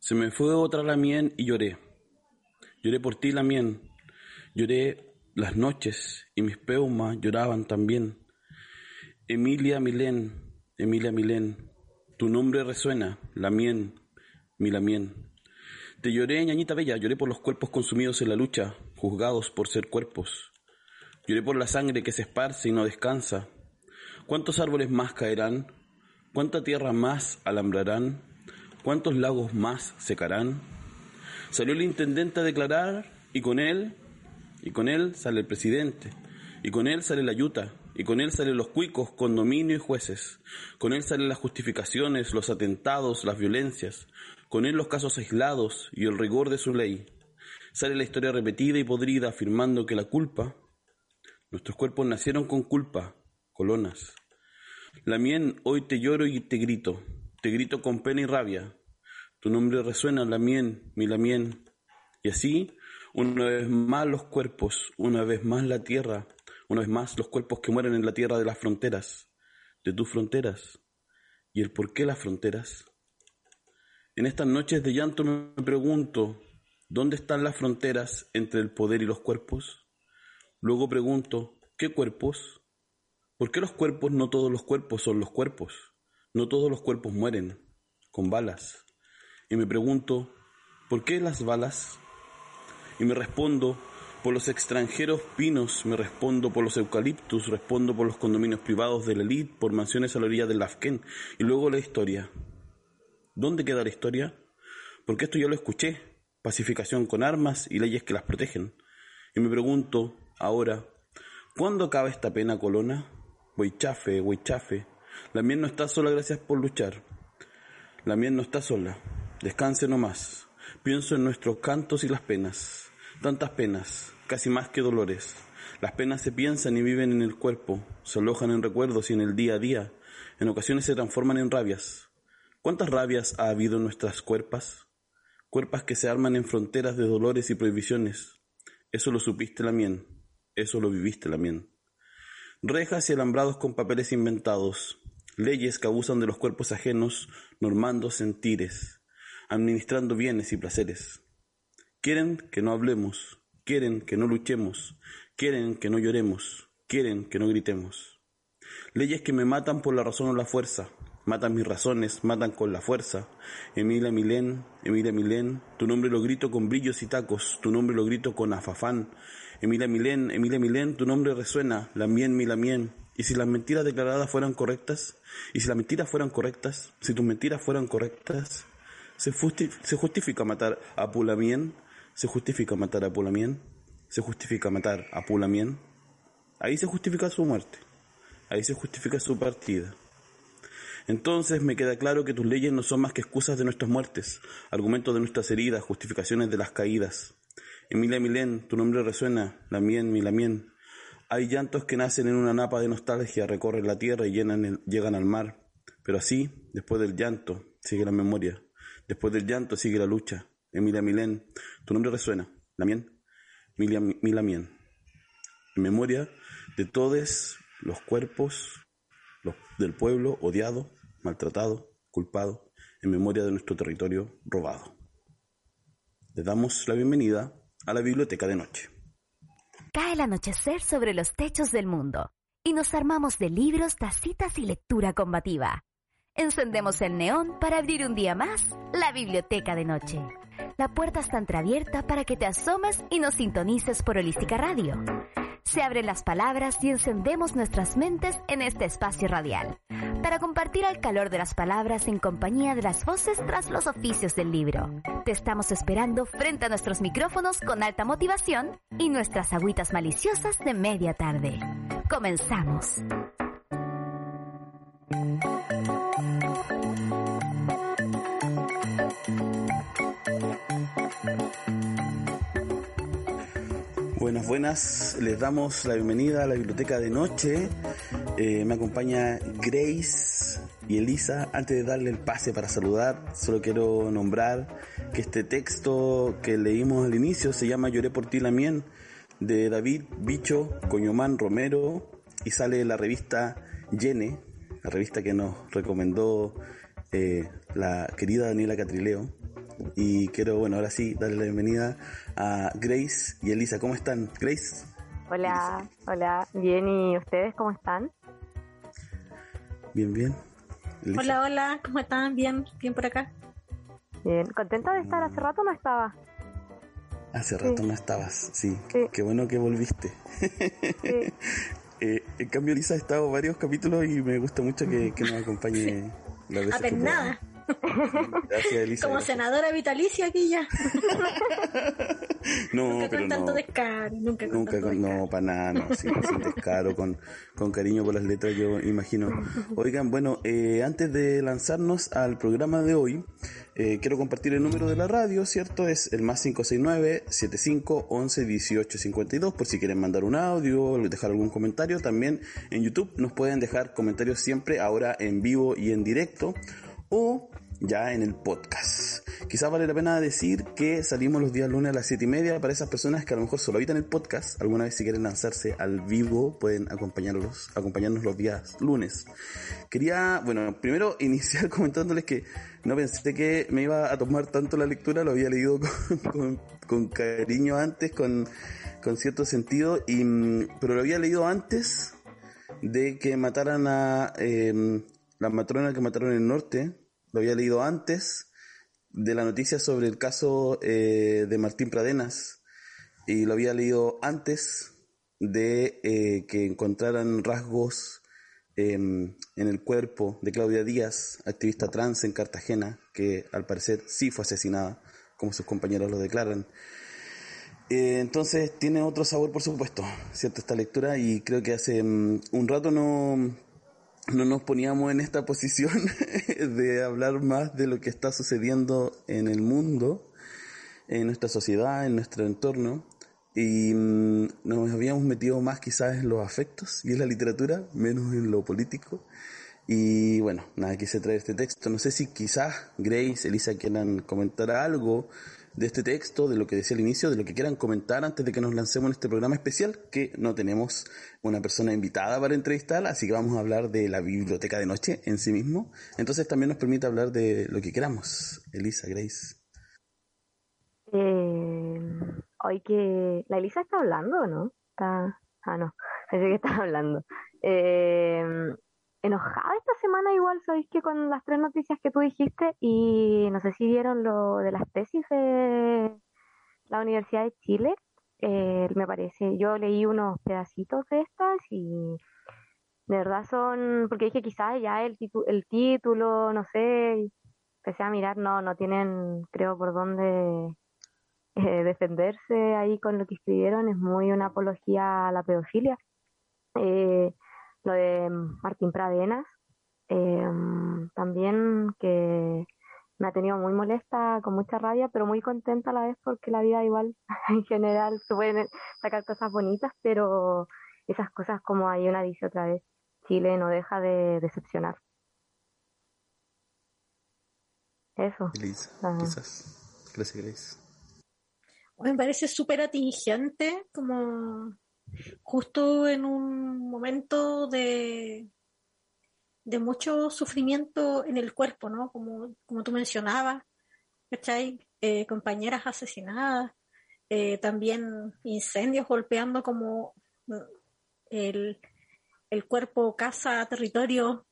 Se me fue otra Lamien y lloré. Lloré por ti, Lamien. Lloré las noches y mis peumas lloraban también. Emilia Milén, Emilia Milén, tu nombre resuena, Lamien, mi Lamien. Te lloré, ñañita bella, lloré por los cuerpos consumidos en la lucha, juzgados por ser cuerpos. Lloré por la sangre que se esparce y no descansa. ¿Cuántos árboles más caerán? ¿Cuánta tierra más alambrarán? ¿Cuántos lagos más secarán? Salió el intendente a declarar y con él, y con él sale el presidente, y con él sale la yuta, y con él salen los cuicos, condominio y jueces, con él salen las justificaciones, los atentados, las violencias, con él los casos aislados y el rigor de su ley. Sale la historia repetida y podrida afirmando que la culpa, nuestros cuerpos nacieron con culpa, colonas. Lamien, hoy te lloro y te grito, te grito con pena y rabia. Tu nombre resuena, Lamien, mi Lamien. Y así, una vez más los cuerpos, una vez más la tierra, una vez más los cuerpos que mueren en la tierra de las fronteras, de tus fronteras. ¿Y el por qué las fronteras? En estas noches de llanto me pregunto, ¿dónde están las fronteras entre el poder y los cuerpos? Luego pregunto, ¿qué cuerpos? ¿Por qué los cuerpos no todos los cuerpos son los cuerpos? No todos los cuerpos mueren con balas. Y me pregunto, ¿por qué las balas? Y me respondo, por los extranjeros pinos, me respondo por los eucaliptus, respondo por los condominios privados de la elite, por mansiones a la orilla del Lafken. Y luego la historia. ¿Dónde queda la historia? Porque esto ya lo escuché. Pacificación con armas y leyes que las protegen. Y me pregunto, ahora, ¿cuándo acaba esta pena colona? Huichafe, huichafe. La miel no está sola, gracias por luchar. La miel no está sola. Descanse nomás. Pienso en nuestros cantos y las penas. Tantas penas, casi más que dolores. Las penas se piensan y viven en el cuerpo, se alojan en recuerdos y en el día a día. En ocasiones se transforman en rabias. ¿Cuántas rabias ha habido en nuestras cuerpas? Cuerpas que se arman en fronteras de dolores y prohibiciones. Eso lo supiste la mien. Eso lo viviste la mien. Rejas y alambrados con papeles inventados, leyes que abusan de los cuerpos ajenos, normando sentires, administrando bienes y placeres. Quieren que no hablemos, quieren que no luchemos, quieren que no lloremos, quieren que no gritemos. Leyes que me matan por la razón o la fuerza, matan mis razones, matan con la fuerza. Emilia Milén, Emilia Milén, tu nombre lo grito con brillos y tacos, tu nombre lo grito con afafán. Emilia Milén, Emilia Milén, tu nombre resuena, la mien, mi la mien. ¿Y si las mentiras declaradas fueran correctas? ¿Y si las mentiras fueran correctas? Si tus mentiras fueran correctas, ¿se, justifica matar a Pulamien? ¿Se justifica matar a Pulamien? ¿Se justifica matar a Pulamien? Ahí se justifica su muerte. Ahí se justifica su partida. Entonces me queda claro que tus leyes no son más que excusas de nuestras muertes, argumentos de nuestras heridas, justificaciones de las caídas. Emilia Milén, tu nombre resuena, la mien, mi la mien. Hay llantos que nacen en una napa de nostalgia, recorren la tierra y llenan llegan al mar. Pero así, después del llanto, sigue la memoria. Después del llanto sigue la lucha. Emilia Milén, tu nombre resuena, la mien, mi la mien. En memoria de todos los cuerpos del pueblo odiado, maltratado, culpado, en memoria de nuestro territorio robado. Le damos la bienvenida a la biblioteca de noche. Cae el anochecer sobre los techos del mundo y nos armamos de libros, tacitas y lectura combativa. Encendemos el neón para abrir un día más la biblioteca de noche. La puerta está entreabierta para que te asomes y nos sintonices por Holística Radio. Se abren las palabras y encendemos nuestras mentes en este espacio radial, para compartir el calor de las palabras en compañía de las voces tras los oficios del libro. Te estamos esperando frente a nuestros micrófonos con alta motivación y nuestras agüitas maliciosas de media tarde. Comenzamos. Buenas. Les damos la bienvenida a la biblioteca de noche. Eh, me acompaña Grace y Elisa. Antes de darle el pase para saludar, solo quiero nombrar que este texto que leímos al inicio se llama Lloré por ti, Lamien, de David Bicho Coñomán Romero y sale de la revista Yene, la revista que nos recomendó eh, la querida Daniela Catrileo. Y quiero, bueno, ahora sí, darle la bienvenida a Grace y Elisa. ¿Cómo están? Grace. Hola, hola, bien, ¿y ustedes cómo están? Bien, bien. Hola, hola, ¿cómo están? Bien, bien por acá. Bien, ¿contenta de estar? Hace rato no estaba. Hace rato no estabas, sí. Qué bueno que volviste. Eh, en cambio, Elisa ha estado varios capítulos y me gusta mucho que, nos acompañe la vez. nada. Gracias, Elisa. Como senadora vitalicia aquí ya. no, nunca pero con tanto descaro, nunca con nunca con, no, para nada, no, sin, descaro, con, con cariño por las letras, yo imagino. Oigan, bueno, eh, antes de lanzarnos al programa de hoy, eh, quiero compartir el número de la radio, ¿cierto? Es el más 569 75 11 18 52 por si quieren mandar un audio, dejar algún comentario. También en YouTube nos pueden dejar comentarios siempre, ahora en vivo y en directo. O ya en el podcast. Quizás vale la pena decir que salimos los días lunes a las 7 y media para esas personas que a lo mejor solo habitan el podcast. Alguna vez si quieren lanzarse al vivo pueden acompañarnos los días lunes. Quería, bueno, primero iniciar comentándoles que no pensé que me iba a tomar tanto la lectura, lo había leído con, cariño antes, con, cierto sentido, y, pero lo había leído antes de que mataran a eh, la matrona que mataron en el norte, lo había leído antes de la noticia sobre el caso eh, de Martín Pradenas y lo había leído antes de eh, que encontraran rasgos em, en el cuerpo de Claudia Díaz, activista trans en Cartagena, que al parecer sí fue asesinada, como sus compañeros lo declaran. Eh, entonces tiene otro sabor, por supuesto, cierto esta lectura y creo que hace mm, un rato no no nos poníamos en esta posición de hablar más de lo que está sucediendo en el mundo, en nuestra sociedad, en nuestro entorno, y mm, nos habíamos metido más quizás en los afectos y en la literatura, menos en lo político. Y bueno, nada, quise traer este texto. No sé si quizás Grace, Elisa quieran comentar algo de este texto, de lo que decía al inicio, de lo que quieran comentar antes de que nos lancemos en este programa especial, que no tenemos una persona invitada para entrevistar, así que vamos a hablar de la biblioteca de noche en sí mismo. Entonces también nos permite hablar de lo que queramos. Elisa, Grace. Eh, hoy que la Elisa está hablando, ¿no? Está, ah, no, pensé que está hablando. Eh, enojada esta semana igual, sabéis que con las tres noticias que tú dijiste y no sé si vieron lo de las tesis de la Universidad de Chile, eh, me parece, yo leí unos pedacitos de estas y de verdad son, porque dije quizás ya el, el título, no sé, empecé a mirar, no, no tienen, creo, por dónde eh, defenderse ahí con lo que escribieron, es muy una apología a la pedofilia. Eh, lo de Martín Pradenas, em, también que me ha tenido muy molesta, con mucha rabia, pero muy contenta a la vez porque la vida igual en general se pueden sacar cosas bonitas, pero esas cosas como hay una dice otra vez, Chile no deja de decepcionar. Eso. quizás. Gracias, Me parece súper atingente como justo en un momento de, de mucho sufrimiento en el cuerpo, ¿no? Como, como tú mencionabas, ¿cachai? Eh, compañeras asesinadas, eh, también incendios golpeando como mm, el, el cuerpo, casa, territorio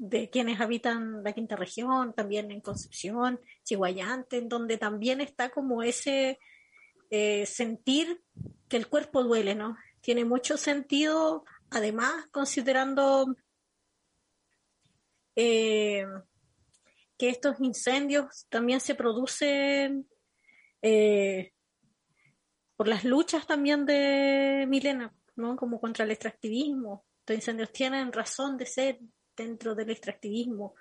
de quienes habitan la quinta región, también en Concepción, Chihuayante, en donde también está como ese eh, sentir que el cuerpo duele, ¿no? Tiene mucho sentido, además, considerando eh, que estos incendios también se producen eh, por las luchas también de Milena, ¿no? Como contra el extractivismo. Estos incendios tienen razón de ser dentro del extractivismo.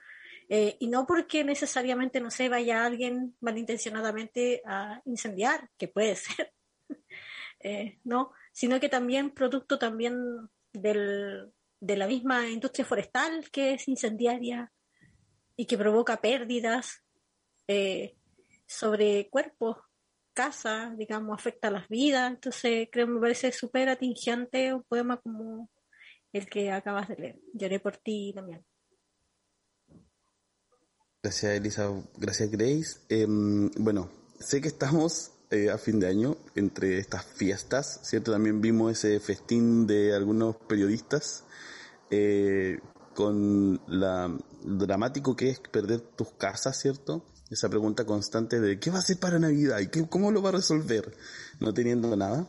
Eh, y no porque necesariamente, no se vaya alguien malintencionadamente a incendiar, que puede ser, ¿no? Sino que también producto también del, de la misma industria forestal que es incendiaria y que provoca pérdidas eh, sobre cuerpos, casa, digamos, afecta las vidas. Entonces, creo que me parece súper atingente un poema como el que acabas de leer. Lloré por ti también. Gracias, Elisa. Gracias, Grace. Em, bueno, sé que estamos eh, a fin de año entre estas fiestas, ¿cierto? También vimos ese festín de algunos periodistas eh, con la dramático que es perder tus casas, ¿cierto? Esa pregunta constante de ¿qué va a hacer para Navidad? ¿Y qué, cómo lo va a resolver? No teniendo nada.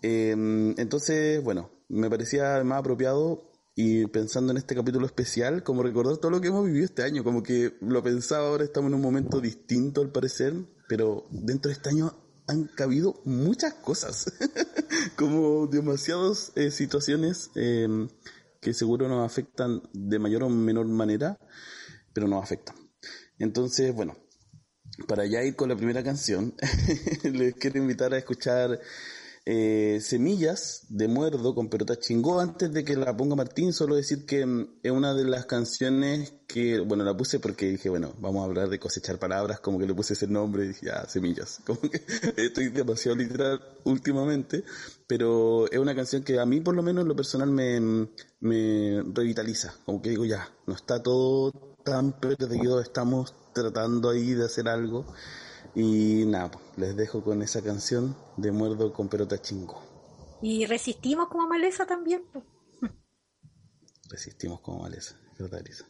Em, entonces, bueno, me parecía más apropiado y pensando en este capítulo especial, como recordar todo lo que hemos vivido este año, como que lo pensaba ahora, estamos en un momento distinto al parecer, pero dentro de este año han cabido muchas cosas, como demasiadas eh, situaciones em, que seguro nos afectan de mayor o menor manera, pero nos afectan. Entonces, bueno, para ya ir con la primera canción, les quiero invitar a escuchar eh, Semillas de Muerdo con Perota Chingó. Antes de que la ponga Martín, solo decir que mm, es una de las canciones que, bueno, la puse porque dije, bueno, vamos a hablar de cosechar palabras, como que le puse ese nombre y dije, ah, Semillas. Como que estoy demasiado literal últimamente, pero es una canción que a mí, por lo menos, en lo personal, me, me revitaliza. Como que digo, ya, no está todo tan perdido, estamos tratando ahí de hacer algo. Y nada, pues, les dejo con esa canción de Muerdo con Perota Chingo. Y resistimos como maleza también. Pues. Resistimos como maleza, verdad, Elisa.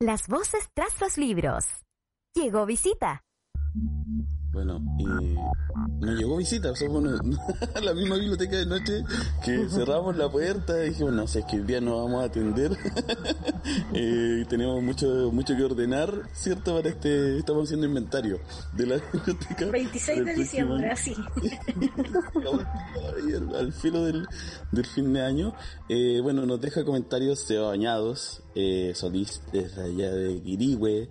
Las voces tras los libros. Llegó visita. Bueno, y nos llegó visita, somos la misma biblioteca de noche que cerramos la puerta y dijimos, no sé, es que el día no vamos a atender. eh, tenemos mucho mucho que ordenar, ¿cierto? Para este, estamos haciendo inventario de la biblioteca. 26 de diciembre, así. al, al, filo del, del, fin de año. Eh, bueno, nos deja comentarios Seba Bañados, eh, Solís desde allá de Guirigüe.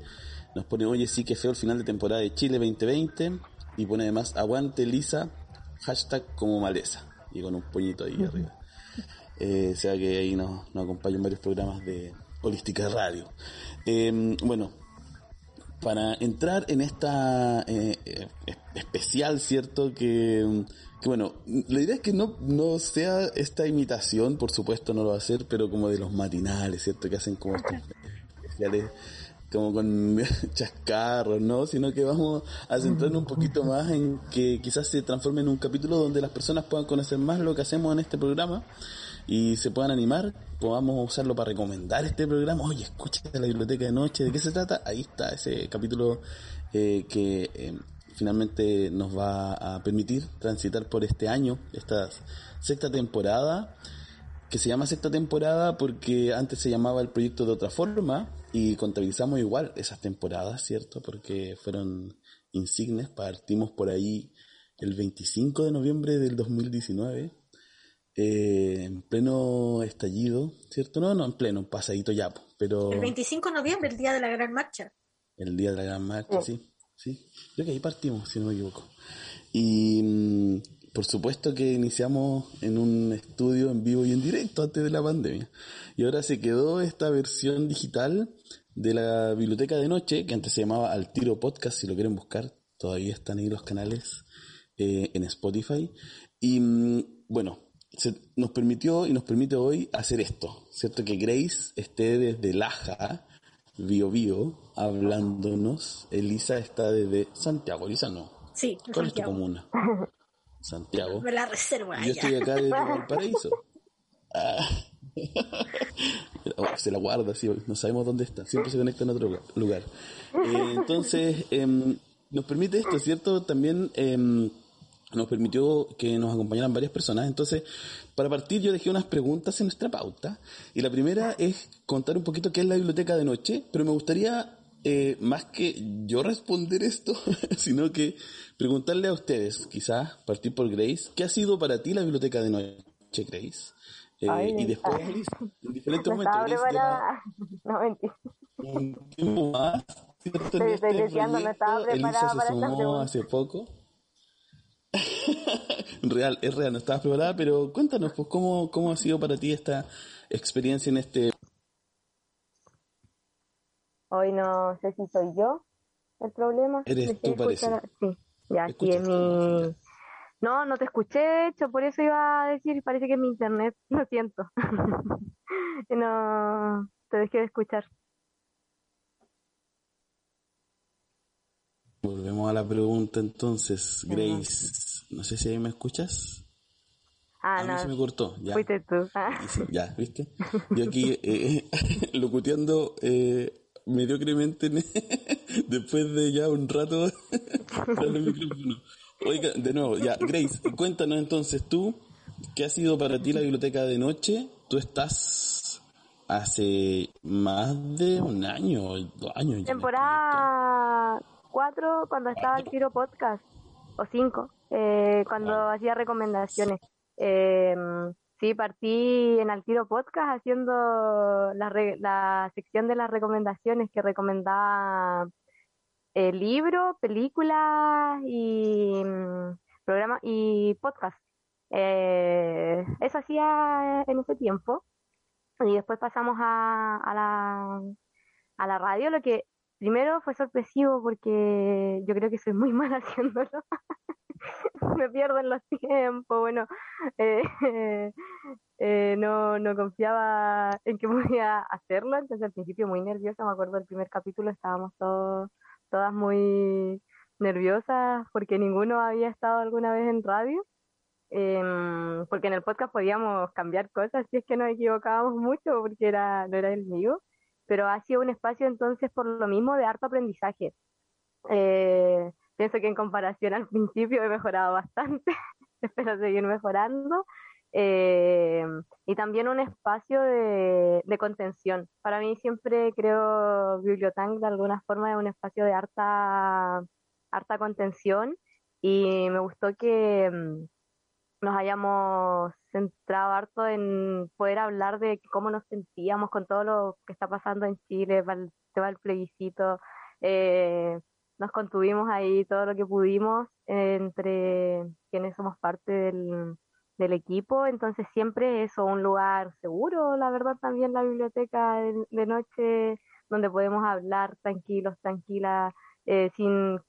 Nos pone, oye, sí que feo el final de temporada de Chile 2020. Y pone además, aguante Lisa, hashtag como maleza. Y con un pollito ahí arriba. Eh, sea que ahí nos, nos acompañan varios programas de Holística Radio. Eh, bueno, para entrar en esta eh, especial, ¿cierto? Que, que, bueno, la idea es que no, no sea esta imitación, por supuesto no lo va a hacer, pero como de los matinales, ¿cierto? Que hacen como estos especiales como con chascarros, ¿no? Sino que vamos a centrarnos un poquito más en que quizás se transforme en un capítulo donde las personas puedan conocer más lo que hacemos en este programa y se puedan animar, podamos usarlo para recomendar este programa. Oye, escúchate la biblioteca de noche, ¿de qué se trata? Ahí está ese capítulo eh, que eh, finalmente nos va a permitir transitar por este año, esta sexta temporada que se llama sexta temporada porque antes se llamaba el proyecto de otra forma y contabilizamos igual esas temporadas, ¿cierto? Porque fueron insignes, partimos por ahí el 25 de noviembre del 2019, eh, en pleno estallido, ¿cierto? No, no, en pleno, pasadito ya, pero... El 25 de noviembre, el día de la gran marcha. El día de la gran marcha, sí, sí. Creo que ahí partimos, si no me equivoco. Y mm, por supuesto que iniciamos en un estudio en vivo y en directo antes de la pandemia. Y ahora se quedó esta versión digital de la biblioteca de noche, que antes se llamaba Al Tiro Podcast, si lo quieren buscar, todavía están ahí los canales eh, en Spotify. Y mm, bueno, se nos permitió y nos permite hoy hacer esto, ¿cierto? Que Grace esté desde Laja, Bio Bio, hablándonos. Elisa está desde Santiago, Elisa no. Sí, ¿Cuál es tu comuna? Santiago. Me la reservo Yo estoy acá desde Valparaíso. Ah. se la guarda, sí, no sabemos dónde está, siempre se conecta en otro lugar. Eh, entonces, eh, nos permite esto, ¿cierto? También eh, nos permitió que nos acompañaran varias personas. Entonces, para partir yo dejé unas preguntas en nuestra pauta. Y la primera es contar un poquito qué es la biblioteca de noche, pero me gustaría, eh, más que yo responder esto, sino que preguntarle a ustedes, quizás partir por Grace, ¿qué ha sido para ti la biblioteca de noche, Grace? Eh, y después, en diferentes momentos. Estaba No, mentira. Un tiempo más. Estoy, estoy este no estaba preparada Elisa se sumó hace poco. real, es real, no estabas preparada, pero cuéntanos, pues, ¿cómo, cómo ha sido para ti esta experiencia en este... Hoy no sé si soy yo el problema. Eres tú, parece. Sí, ya, aquí en mi... No, no te escuché, hecho, por eso iba a decir, parece que es mi internet, lo siento. no, te dejé de escuchar. Volvemos a la pregunta entonces, Grace. No sé si ahí me escuchas. Ah, a mí no. se me cortó, ya. Fuiste tú. Ah. Sí, ya, ¿viste? Yo aquí eh, locuteando eh, mediocremente después de ya un rato el micrófono. Oiga, de nuevo, ya, Grace, cuéntanos entonces tú, ¿qué ha sido para ti la biblioteca de noche? Tú estás hace más de un año, dos años. ya Temporada 4 cuando estaba el Tiro Podcast, o 5, eh, cuando hacía recomendaciones. Eh, sí, partí en el Tiro Podcast haciendo la, sección de las recomendaciones que recomendaba eh, libros, películas y mm, programas y podcast. Eh, eso hacía en ese tiempo. Y después pasamos a, a la, a la radio, lo que primero fue sorpresivo porque yo creo que soy muy mala haciéndolo. Me pierdo en los tiempos, bueno, eh, eh, no, no confiaba en que podía hacerlo, entonces al principio muy nerviosa, me acuerdo del primer capítulo estábamos todos, todas muy nerviosas porque ninguno había estado alguna vez en radio. Em, porque en el podcast podíamos cambiar cosas si es que nos equivocábamos mucho porque era, no era el mío, pero ha sido un espacio entonces por lo mismo de harto aprendizaje. Eh, pienso que en comparación al principio he mejorado bastante, espero seguir mejorando. Eh, y también un espacio de, contención. Para mí siempre creo Bibliotank de alguna forma es un espacio de harta, harta contención y me gustó que mm, nos hayamos centrado harto en poder hablar de cómo nos sentíamos con todo lo que está pasando en Chile, el tema del plebiscito, eh, nos contuvimos ahí todo lo que pudimos entre quienes somos parte del, equipo, entonces siempre eso, un lugar seguro, la verdad también la biblioteca de, de noche donde podemos hablar tranquilos, tranquilas, eh, sin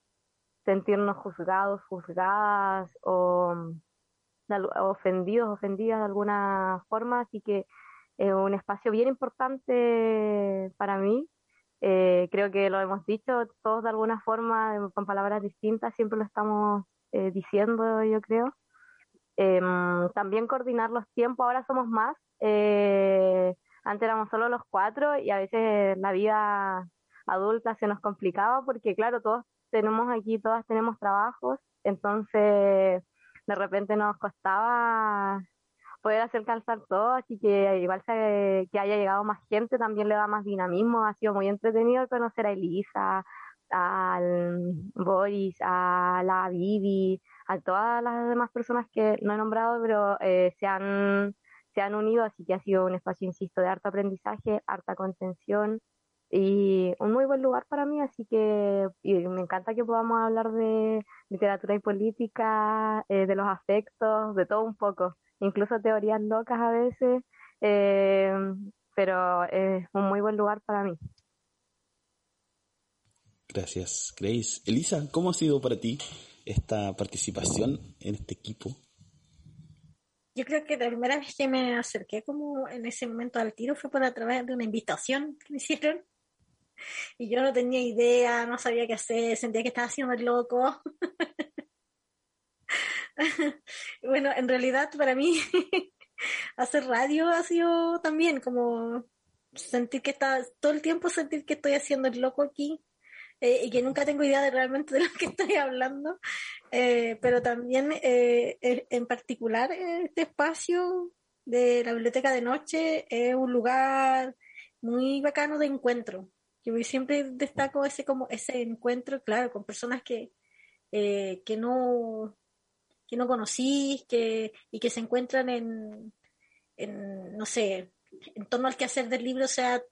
sentirnos juzgados, juzgadas o ofendidos, ofendidas de alguna forma, así que es un espacio bien importante para mí. Eh, creo que lo hemos dicho todos de alguna forma, con palabras distintas, siempre lo estamos eh, diciendo, yo creo. Em, también coordinar los tiempos, ahora somos más. eh, antes éramos solo los cuatro y a veces la vida adulta se nos complicaba porque, claro, todos tenemos aquí, todas tenemos trabajos, entonces de repente nos costaba poder hacer calzar todo, así que igual se- que haya llegado más gente también le da más dinamismo, ha sido muy entretenido conocer a Elisa, al Boris, a la Vivi, a todas las demás personas que no he nombrado, pero eh, se han se han unido, así que ha sido un espacio, insisto, de harto aprendizaje, harta contención y un muy buen lugar para mí, así que y me encanta que podamos hablar de literatura y política, eh, de los afectos, de todo un poco, incluso teorías locas a veces, eh, pero es un muy buen lugar para mí. Gracias, Grace. Elisa, ¿cómo ha sido para ti esta participación en este equipo? Yo creo que la primera vez que me acerqué como en ese momento al tiro fue por a través de una invitación que me hicieron. Y yo no tenía idea, no sabía qué hacer, sentía que estaba haciendo el loco. bueno, en realidad para mí hacer radio ha sido también como sentir que está todo el tiempo sentir que estoy haciendo el loco aquí eh, y que nunca tengo idea de realmente de lo que estoy hablando, eh, pero también eh, en particular este espacio de la biblioteca de noche es un lugar muy bacano de encuentro. Yo siempre destaco ese como ese encuentro, claro, con personas que, que no que no conocís que, y que se encuentran en, en, no sé, en torno al quehacer del libro, o sea,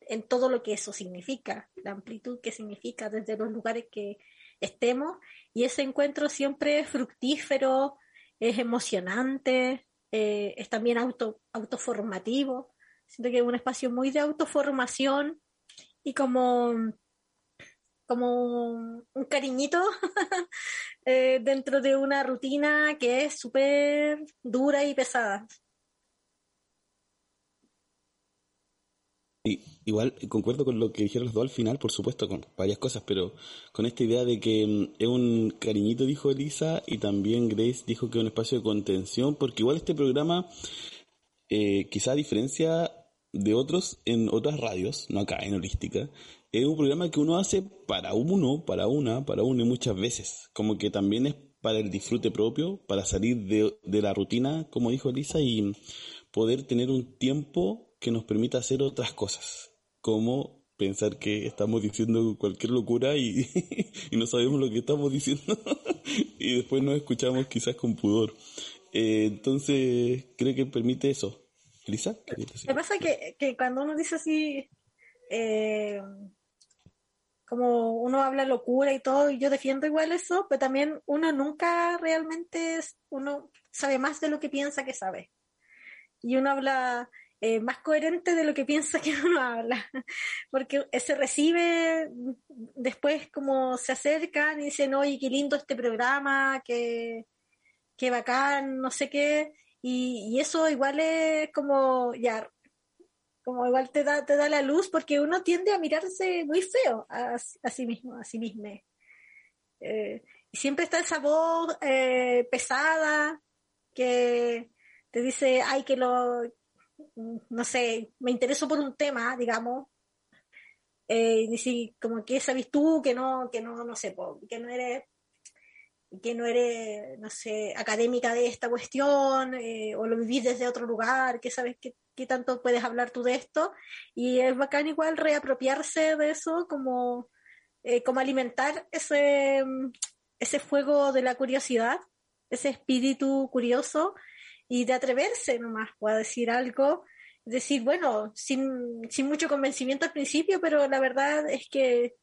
en todo lo que eso significa, la amplitud que significa desde los lugares que estemos. Y ese encuentro siempre es fructífero, es emocionante, eh, es también auto, autoformativo. Siento que es un espacio muy de autoformación y como, como un cariñito eh, dentro de una rutina que es súper dura y pesada. igual concuerdo con lo que dijeron los dos al final, por supuesto, con varias cosas, pero con esta idea de que mm, es un cariñito, dijo Elisa, y también Grace dijo que es un espacio de contención, porque igual este programa, eh, quizá a diferencia de otros en otras radios, no acá en Holística, es un programa que uno hace para uno, para una, para uno y muchas veces, como que también es para el disfrute propio, para salir de, de la rutina, como dijo Elisa, y poder tener un tiempo que nos permita hacer otras cosas, como pensar que estamos diciendo cualquier locura y, no sabemos lo que estamos diciendo y después nos escuchamos quizás con pudor. Eh, entonces, creo que permite eso. Elisa, Me pasa que, que cuando uno dice así, eh, como uno habla locura y todo, y yo defiendo igual eso, pero también uno nunca realmente, uno sabe más de lo que piensa que sabe. Y uno habla, eh, más coherente de lo que piensa que uno habla, porque se recibe después como se acercan y dicen, oye, qué lindo este programa, qué, qué bacán, no sé qué, y, eso igual es como, ya, como igual te da, te da la luz, porque uno tiende a mirarse muy feo a, sí mismo, a sí mismo. Eh, y siempre está esa voz eh, pesada que te dice, ay, que lo, no sé, me intereso por un tema, digamos, eh, y como que sabes tú que no, que no, no sé, que no eres que no eres, no sé, académica de esta cuestión, eh, o lo vivís desde otro lugar, que sabes qué, tanto puedes hablar tú de esto, y es bacán igual reapropiarse de eso, como, eh, como alimentar ese, ese fuego de la curiosidad, ese espíritu curioso, y de atreverse nomás a decir algo, decir, bueno, sin, sin, mucho convencimiento al principio, pero la verdad es que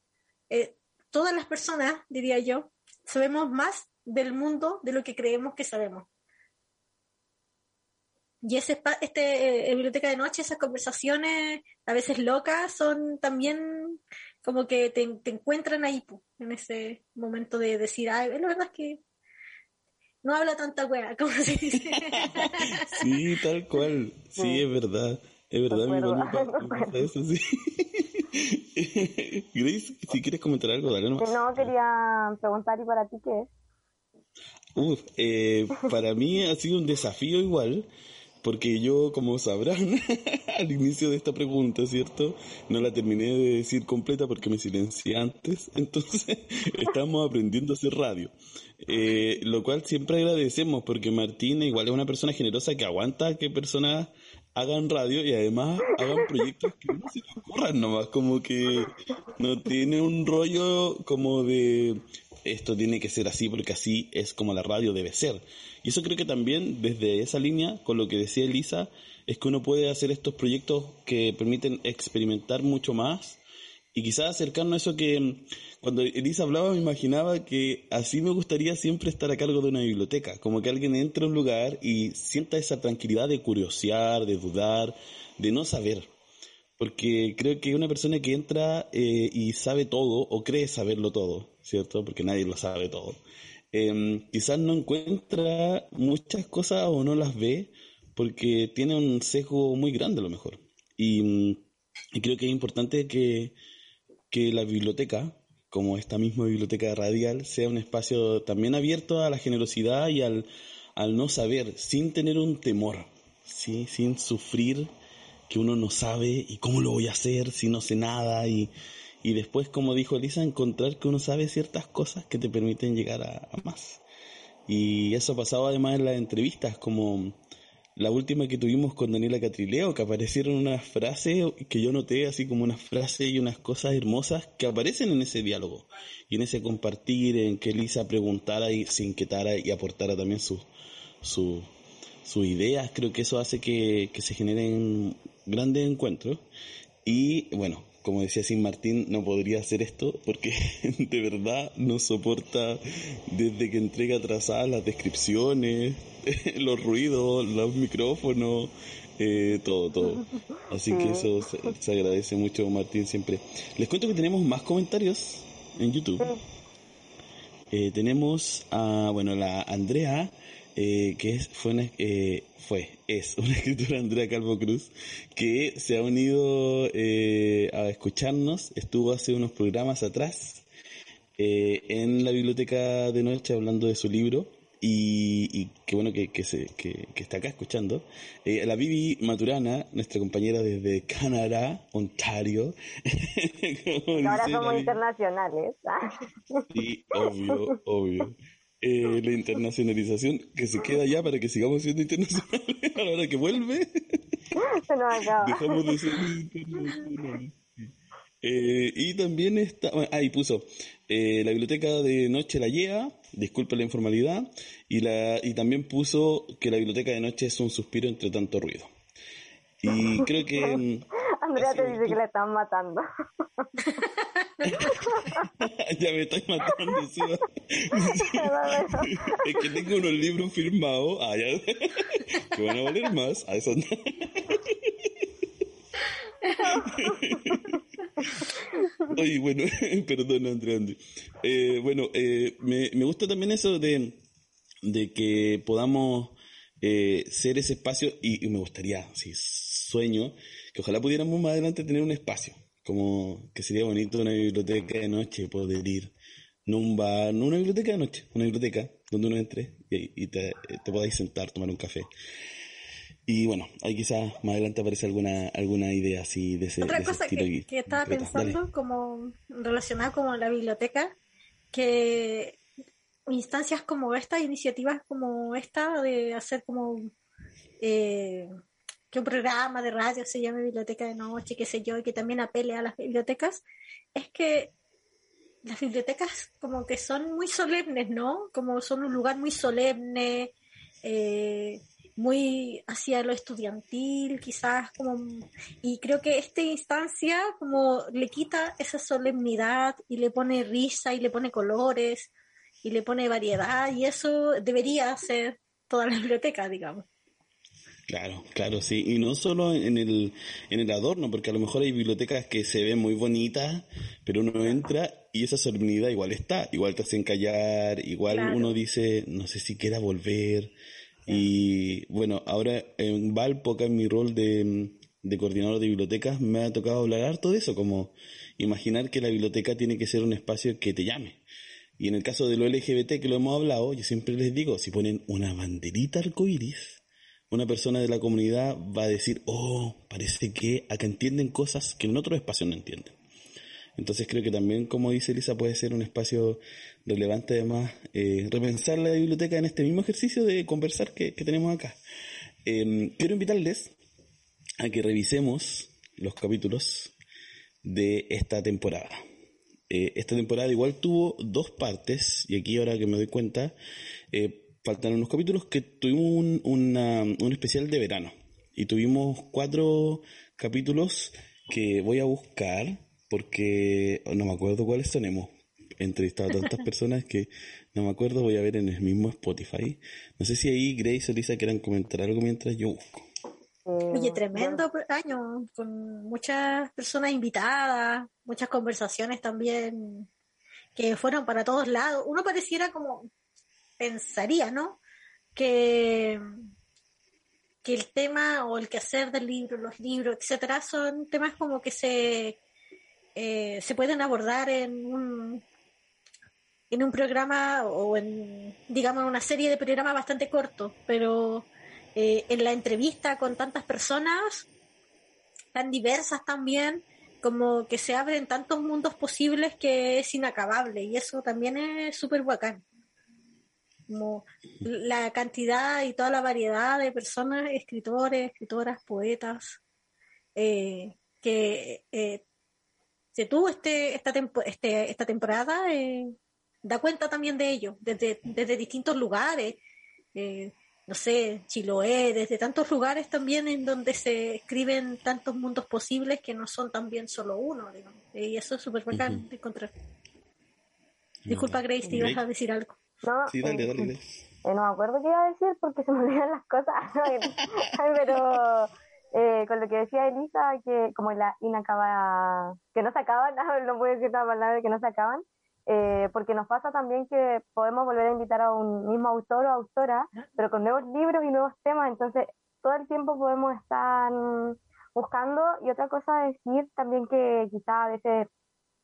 eh, todas las personas, diría yo, sabemos más del mundo de lo que creemos que sabemos. Y ese este eh, biblioteca de noche, esas conversaciones a veces locas, son también como que te, te encuentran ahí, en ese momento de decir, ay, la verdad es que no habla tanta wea, como se dice. sí, tal cual. Sí, es verdad. Es verdad, mi me eso, sí. Grace, si quieres comentar algo, dale nomás. No, quería preguntar, ¿y para ti qué es? Uf, eh, para mí ha sido un desafío igual, porque yo, como sabrán, al inicio de esta pregunta, ¿cierto? No la terminé de decir completa porque me silencié antes, entonces estamos aprendiendo a hacer radio. Eh, lo cual siempre agradecemos porque Martín igual es una persona generosa que aguanta que personas hagan radio y además hagan proyectos que no se le ocurran nomás, como que no tiene un rollo como de esto tiene que ser así porque así es como la radio debe ser. Y eso creo que también desde esa línea, con lo que decía Elisa, es que uno puede hacer estos proyectos que permiten experimentar mucho más y quizás acercarnos a eso que cuando Elisa hablaba me imaginaba que así me gustaría siempre estar a cargo de una biblioteca, como que alguien entre a un lugar y sienta esa tranquilidad de curiosear, de dudar, de no saber. Porque creo que una persona que entra eh, y sabe todo o cree saberlo todo, ¿cierto? Porque nadie lo sabe todo. Em, quizás no encuentra muchas cosas o no las ve porque tiene un sesgo muy grande a lo mejor. Y, creo que es importante que, que la biblioteca, como esta misma biblioteca radial, sea un espacio también abierto a la generosidad y al, al no saber, sin tener un temor, ¿sí? sin sufrir que uno no sabe y cómo lo voy a hacer si no sé nada y, y después, como dijo Elisa, encontrar que uno sabe ciertas cosas que te permiten llegar a, más. Y eso ha pasado además en las entrevistas, como la última que tuvimos con Daniela Catrileo, que aparecieron unas frases que yo noté, así como unas frases y unas cosas hermosas que aparecen en ese diálogo y en ese compartir, en que Elisa preguntara y se inquietara y aportara también sus su, sus ideas. Creo que eso hace que, que se generen grandes encuentros. Y bueno, como decía Sin Martín, no podría hacer esto porque de verdad no soporta desde que entrega atrasadas las descripciones, los ruidos, los micrófonos, eh, todo, todo. Así que eso se, agradece mucho, Martín, siempre. Les cuento que tenemos más comentarios en YouTube. Eh, tenemos a, bueno, la Andrea eh, que es, fue, una, fue, es una escritora Andrea Calvo Cruz, que se ha unido a escucharnos, estuvo hace unos programas atrás en la biblioteca de noche hablando de su libro y, y qué bueno que, que, se, que, que, está acá escuchando. Eh, la Vivi Maturana, nuestra compañera desde Canadá, Ontario. ahora somos internacionales. sí, obvio, obvio. Eh, la internacionalización que se queda ya para que sigamos siendo internacionales a la hora que vuelve. Se nos acaba. Dejamos de ser internacionales. Eh, y también está, ahí puso, eh, la biblioteca de noche la lleva, disculpe la informalidad, y, la, y también puso que la biblioteca de noche es un suspiro entre tanto ruido. Y creo que Andrea te dice que la están matando. ya me estás matando, ¿sí? es que tengo unos libros firmados. Ah, ya. que van a valer más. A eso no. Oye, bueno, perdón, Andrea. Eh, bueno, eh, me, me gusta también eso de, de que podamos eh, ser ese espacio y, y me gustaría, si sueño, que ojalá pudiéramos más adelante tener un espacio, como que sería bonito una biblioteca de noche, poder ir, no un bar, no una biblioteca de noche, una biblioteca donde uno entre y, te, te podáis sentar, tomar un café. Y bueno, ahí quizás más adelante aparece alguna alguna idea así de ese, Otra cosa que, que, estaba pensando como relacionada con la biblioteca, que instancias como esta, iniciativas como esta de hacer como eh, que un programa de radio se llame Biblioteca de Noche, qué sé yo, y que también apele a las bibliotecas, es que las bibliotecas como que son muy solemnes, ¿no? Como son un lugar muy solemne, eh, muy hacia lo estudiantil, quizás como y creo que esta instancia como le quita esa solemnidad y le pone risa y le pone colores y le pone variedad y eso debería ser toda la biblioteca, digamos. Claro, claro, sí. Y no solo en el, en el adorno, porque a lo mejor hay bibliotecas que se ven muy bonitas, pero uno entra y esa solemnidad igual está. Igual te hacen callar, igual uno dice, no sé si quiera volver. Y bueno, ahora en Valpo, acá en mi rol de, de coordinador de bibliotecas, me ha tocado hablar harto de eso, como imaginar que la biblioteca tiene que ser un espacio que te llame. Y en el caso de lo LGBT que lo hemos hablado, yo siempre les digo, si ponen una banderita arcoíris, una persona de la comunidad va a decir, oh, parece que acá entienden cosas que en otros espacios no entienden. Entonces creo que también, como dice Elisa, puede ser un espacio relevante además eh, repensar la biblioteca en este mismo ejercicio de conversar que, tenemos acá. Em, quiero invitarles a que revisemos los capítulos de esta temporada. Eh, esta temporada igual tuvo dos partes, y aquí ahora que me doy cuenta, eh, faltan unos capítulos que tuvimos un, un especial de verano. Y tuvimos cuatro capítulos que voy a buscar porque no me acuerdo cuáles son. Hemos entrevistado a tantas personas que no me acuerdo. Voy a ver en el mismo Spotify. No sé si ahí Grace o Lisa quieran comentar algo mientras yo busco. Oye, tremendo año, con muchas personas invitadas, muchas conversaciones también que fueron para todos lados. Uno pareciera como pensaría, ¿no? Que, que el tema o el quehacer del libro, los libros, etcétera, son temas como que se, eh, se pueden abordar en un, en un programa o en, digamos, una serie de programas bastante cortos, pero eh, en la entrevista con tantas personas tan diversas también, como que se abren tantos mundos posibles que es inacabable y eso también es súper bacán. Como la cantidad y toda la variedad de personas, escritores, escritoras, poetas, eh, que se tuvo este, esta, este, esta temporada, eh, da cuenta también de ello, desde, desde distintos lugares, no sé, Chiloé, desde tantos lugares también en donde se escriben tantos mundos posibles que no son también solo uno, y eso es súper bacán de encontrar. Disculpa, Grace, te ibas a decir algo. No, sí, dale, dale, no me acuerdo qué iba a decir porque se me olvidan las cosas, pero eh, con lo que decía Elisa, que como la inacabada, que no se acaban, no puedo decir la palabra que no se acaban, eh, porque nos pasa también que podemos volver a invitar a un mismo autor o autora, pero con nuevos libros y nuevos temas, entonces todo el tiempo podemos estar buscando. Y otra cosa decir también que quizá a veces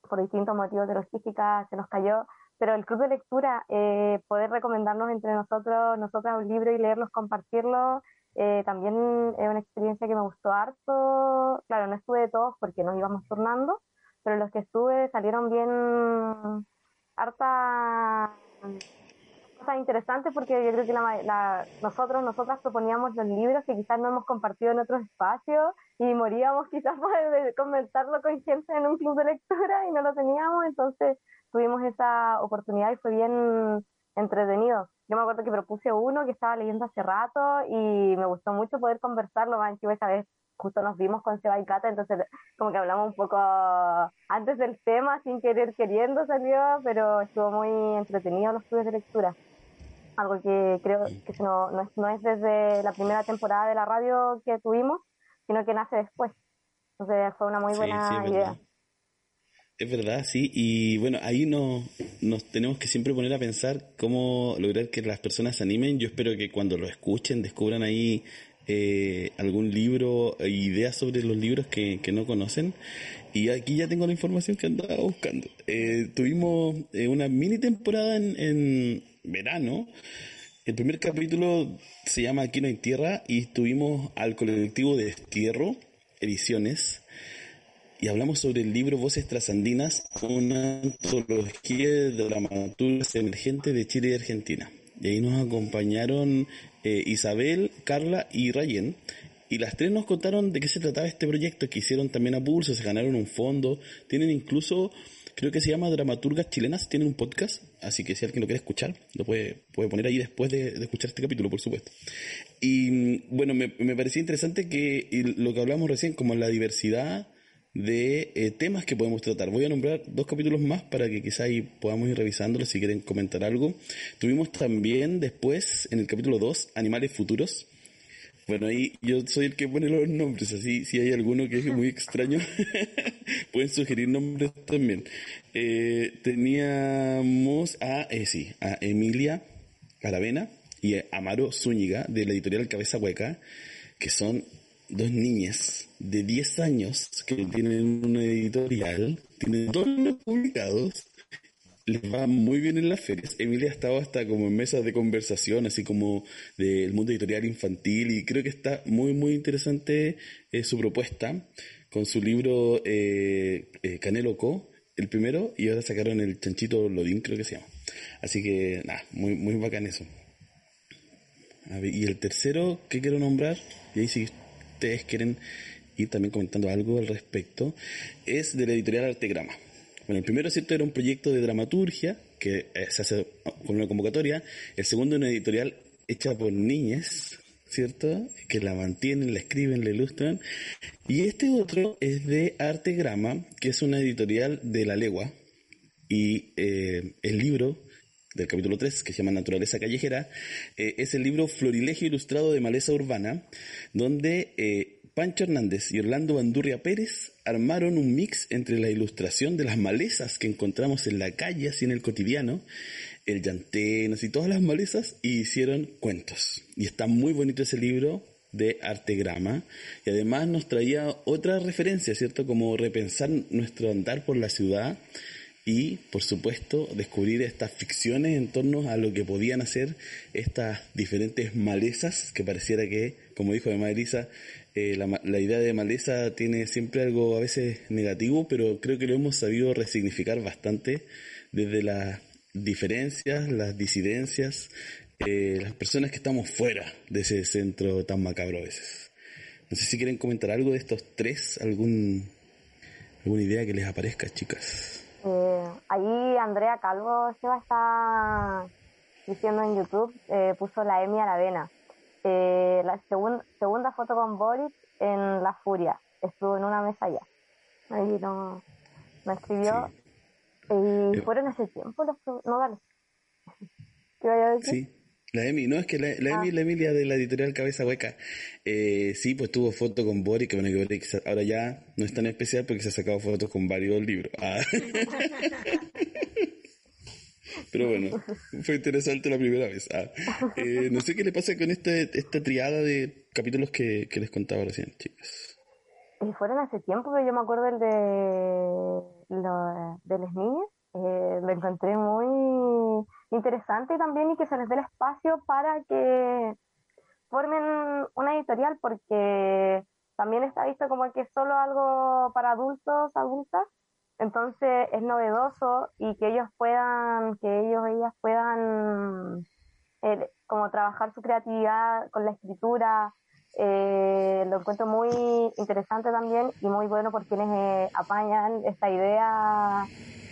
por distintos motivos de logística se nos cayó, pero el club de lectura, eh, poder recomendarnos entre nosotros, nosotras un libro y leerlos, compartirlo, eh, también es una experiencia que me gustó harto. Claro, no estuve de todos porque nos íbamos turnando, pero los que estuve salieron bien harta cosas interesantes porque yo creo que la, nosotros, nosotras proponíamos los libros que quizás no hemos compartido en otros espacios y moríamos quizás por comentarlo con gente en un club de lectura y no lo teníamos, entonces tuvimos esa oportunidad y fue bien entretenido. Yo me acuerdo que propuse uno que estaba leyendo hace rato y me gustó mucho poder conversarlo, más esa vez justo nos vimos con Seba y Cata, entonces como que hablamos un poco antes del tema, sin querer queriendo salió, pero estuvo muy entretenido los estudios de lectura. Algo que creo que no, no, es, no es desde la primera temporada de la radio que tuvimos, sino que nace después. Entonces fue una muy buena idea. Es verdad, sí, y bueno, ahí nos, nos tenemos que siempre poner a pensar cómo lograr que las personas se animen. Yo espero que cuando lo escuchen descubran ahí eh, algún libro, ideas sobre los libros que, que, no conocen. Y aquí ya tengo la información que andaba buscando. Eh, tuvimos eh, una mini temporada en, en, verano. El primer capítulo se llama Aquí no hay tierra y estuvimos al colectivo de Destierro, Ediciones, y hablamos sobre el libro Voces Trasandinas, una antología de dramaturgas emergentes de Chile y Argentina. Y ahí nos acompañaron eh, Isabel, Carla y Rayen. Y las tres nos contaron de qué se trataba este proyecto, que hicieron también a pulso, se ganaron un fondo, tienen incluso, creo que se llama Dramaturgas Chilenas, tienen un podcast, así que si alguien lo quiere escuchar, lo puede, puede poner ahí después de, escuchar este capítulo, por supuesto. Y mm, bueno, me, me parecía interesante que lo que hablamos recién, como la diversidad de eh, temas que podemos tratar. Voy a nombrar dos capítulos más para que quizá ahí podamos ir revisándolos si quieren comentar algo. Tuvimos también después, en el capítulo 2, Animales Futuros. Bueno, ahí yo soy el que pone los nombres, así si hay alguno que es muy extraño, pueden sugerir nombres también. Eh, teníamos a, eh, sí, a Emilia Caravena y a Amaro Zúñiga de la editorial Cabeza Hueca, que son dos niñas de 10 años que tienen una editorial, tienen dos libros publicados, les va muy bien en las ferias. Emilia ha estado hasta como en mesas de conversación, así como del mundo editorial infantil, y creo que está muy, muy interesante eh, su propuesta con su libro eh, eh, Canelo Co, el primero, y ahora sacaron el Chanchito Lodín, creo que se llama. Así que, nada, muy, muy bacán eso. y el tercero que quiero nombrar, y ahí sí ustedes quieren ir también comentando algo al respecto, es de la editorial Artegrama. Bueno, el primero, ¿cierto? Era un proyecto de dramaturgia que eh, se hace con una convocatoria. El segundo, una editorial hecha por niñas, ¿cierto? Que la mantienen, la escriben, la ilustran. Y este otro es de Artegrama, que es una editorial de la legua. Y eh, el libro del capítulo 3, que se llama Naturaleza Callejera, eh, es el libro Florilegio Ilustrado de Maleza Urbana, donde eh, Pancho Hernández y Orlando Bandurria Pérez armaron un mix entre la ilustración de las malezas que encontramos en la calle, así en el cotidiano, el llantenas y todas las malezas, y hicieron cuentos. Y está muy bonito ese libro de artegrama, y además nos traía otra referencia, ¿cierto? Como repensar nuestro andar por la ciudad, y, por supuesto, descubrir estas ficciones en torno a lo que podían hacer estas diferentes malezas que pareciera que, como dijo Emma Elisa, eh, la, la, idea de maleza tiene siempre algo a veces negativo, pero creo que lo hemos sabido resignificar bastante desde las diferencias, las disidencias, eh, las personas que estamos fuera de ese centro tan macabro a veces. No sé si quieren comentar algo de estos tres, algún, alguna idea que les aparezca, chicas. Eh, ahí Andrea Calvo se va a estar diciendo en YouTube, eh, puso la Emi a la vena. Eh, la segunda foto con Boris en La Furia. Estuvo en una mesa ya. Ahí no, me escribió. Y eh, fueron hace tiempo los... No, dale. ¿Qué vaya a decir? Sí. La Emi, no, es que la, la Emi, ah. la Emilia de la editorial Cabeza Hueca, eh, sí, pues tuvo foto con Boris, que bueno, que Boris ahora ya no es tan especial porque se ha sacado fotos con varios libros. Ah. Pero bueno, fue interesante la primera vez. Ah, eh, no sé qué le pasa con este, esta triada de capítulos que, que les contaba recién, chicas. Eh, fueron hace tiempo, pero yo me acuerdo el de, lo, de las niñas. Eh, lo encontré muy interesante también y que se les dé el espacio para que formen una editorial porque también está visto como que es solo algo para adultos, adultas, entonces es novedoso y que ellos puedan, que ellos, ellas puedan eh, como trabajar su creatividad con la escritura, eh, lo encuentro muy interesante también y muy bueno por quienes eh, apañan esta idea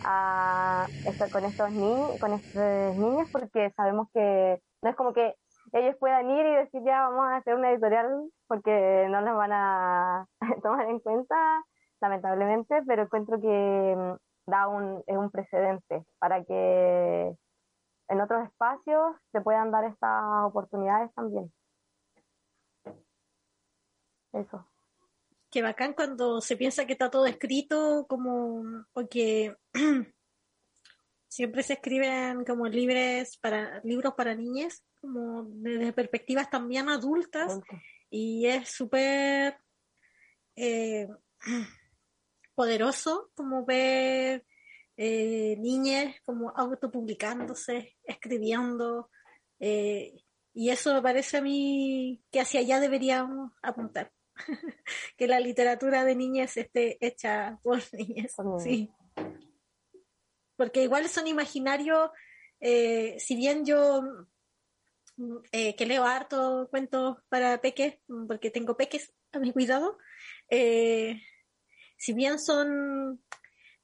a, con estos niños, con estos niños, porque sabemos que no es como que ellos puedan ir y decir ya vamos a hacer una editorial porque no las van a tomar en cuenta lamentablemente, pero encuentro que mm, da un, es un precedente para que en otros espacios se puedan dar estas oportunidades también. Eso. Qué bacán cuando se piensa que está todo escrito, como porque siempre se escriben como libres para libros para niñas, como desde perspectivas también adultas, y es súper eh, poderoso como ver eh, niñas como autopublicándose, escribiendo, eh, y eso me parece a mí que hacia allá deberíamos apuntar. que la literatura de niñas esté hecha por niñas, sí. Porque igual son imaginarios, eh, si bien yo eh, que leo harto cuentos para peques, porque tengo peques a mi cuidado, eh, si bien son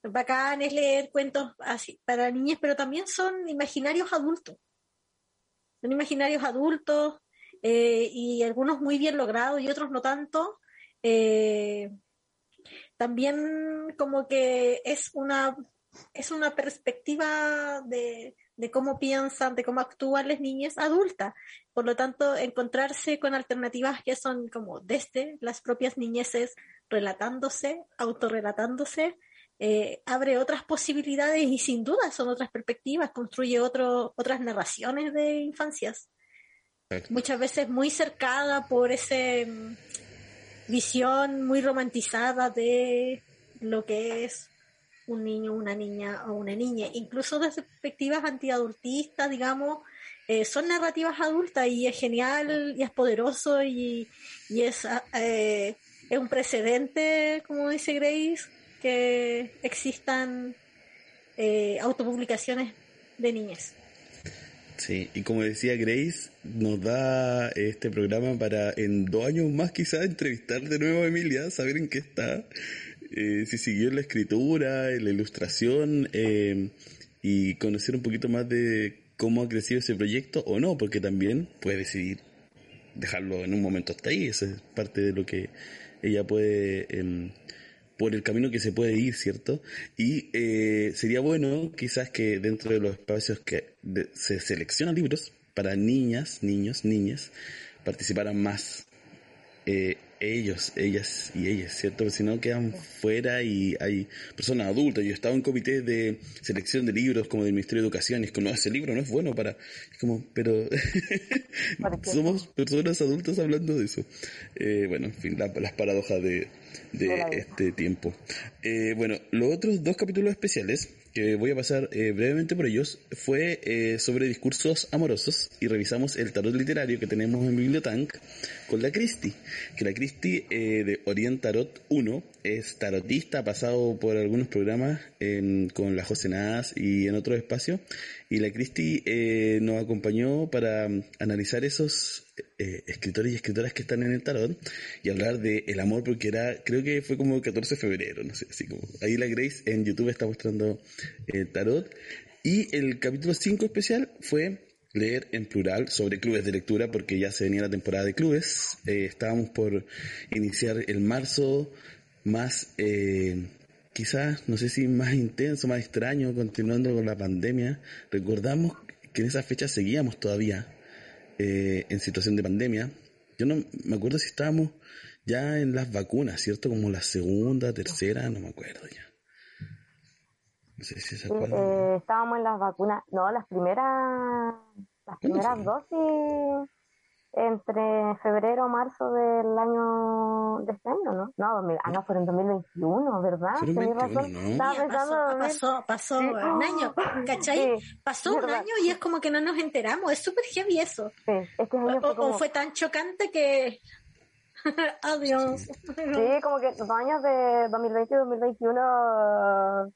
bacanes leer cuentos así para niñas, pero también son imaginarios adultos. Son imaginarios adultos eh, y algunos muy bien logrados y otros no tanto. Eh, también como que es una, es una perspectiva de, de cómo piensan, de cómo actúan las niñas adultas. Por lo tanto, encontrarse con alternativas que son como desde las propias niñeces relatándose, autorrelatándose, eh, abre otras posibilidades y sin duda son otras perspectivas, construye otro, otras narraciones de infancias. Muchas veces muy cercada por esa mm, visión muy romantizada de lo que es un niño, una niña o una niña, incluso desde perspectivas antiadultistas, digamos, eh, son narrativas adultas y es genial y es poderoso y, y es eh, es un precedente, como dice Grace, que existan eh, autopublicaciones de niñas. Sí, y como decía Grace, nos da este programa para en dos años más quizás entrevistar de nuevo a Emilia, saber en qué está, eh, si siguió en la escritura, en la ilustración eh, y conocer un poquito más de cómo ha crecido ese proyecto o no, porque también puede decidir dejarlo en un momento hasta ahí, esa es parte de lo que ella puede, em, por el camino que se puede ir, ¿cierto? Y eh, sería bueno quizás que dentro de los espacios que se seleccionan libros para niñas, niños, niñas, participaran más eh, ellos, ellas y ellas, ¿cierto? Porque si no quedan fuera y hay personas adultas. Yo he estado en comité de selección de libros como del Ministerio de Educación y es como, ese libro no es bueno para... Es como, pero somos personas adultas hablando de eso. Eh, bueno, en fin, las paradojas de, de este tiempo. Eh, bueno, los otros dos capítulos especiales que voy a pasar eh, brevemente por ellos, fue eh, sobre discursos amorosos y revisamos el tarot literario que tenemos en Bibliotank con la Cristi, que la Cristi eh, de Orient Tarot 1 es tarotista, ha pasado por algunos programas con la José Naz y en otros espacios, y la Cristi nos acompañó para mm, analizar esos escritores y escritoras que están en el tarot y hablar de el amor porque era, creo que fue como el 14 de febrero, no sé, así como ahí la Grace en YouTube está mostrando el tarot. Y el capítulo 5 especial fue leer en plural sobre clubes de lectura porque ya se venía la temporada de clubes. Eh, estábamos por iniciar el marzo más, eh, quizás, no sé si más intenso, más extraño, continuando con la pandemia. Recordamos que en esa fecha seguíamos todavía eh, en situación de pandemia. Yo no me acuerdo si estábamos ya en las vacunas, ¿cierto? Como la segunda, tercera, no me acuerdo ya. Eh, estábamos en las vacunas, no, las primeras, las primeras dosis entre febrero o marzo del año de este año, ¿no? No, ah, no, fueron en 2021, ¿verdad? pasó, pasó, un año, ¿cachai? pasó un año y es como que no nos enteramos, es súper heavy eso. Sí, este año fue o, fue tan chocante que... Adiós. Sí, como que los años de 2020 y 2021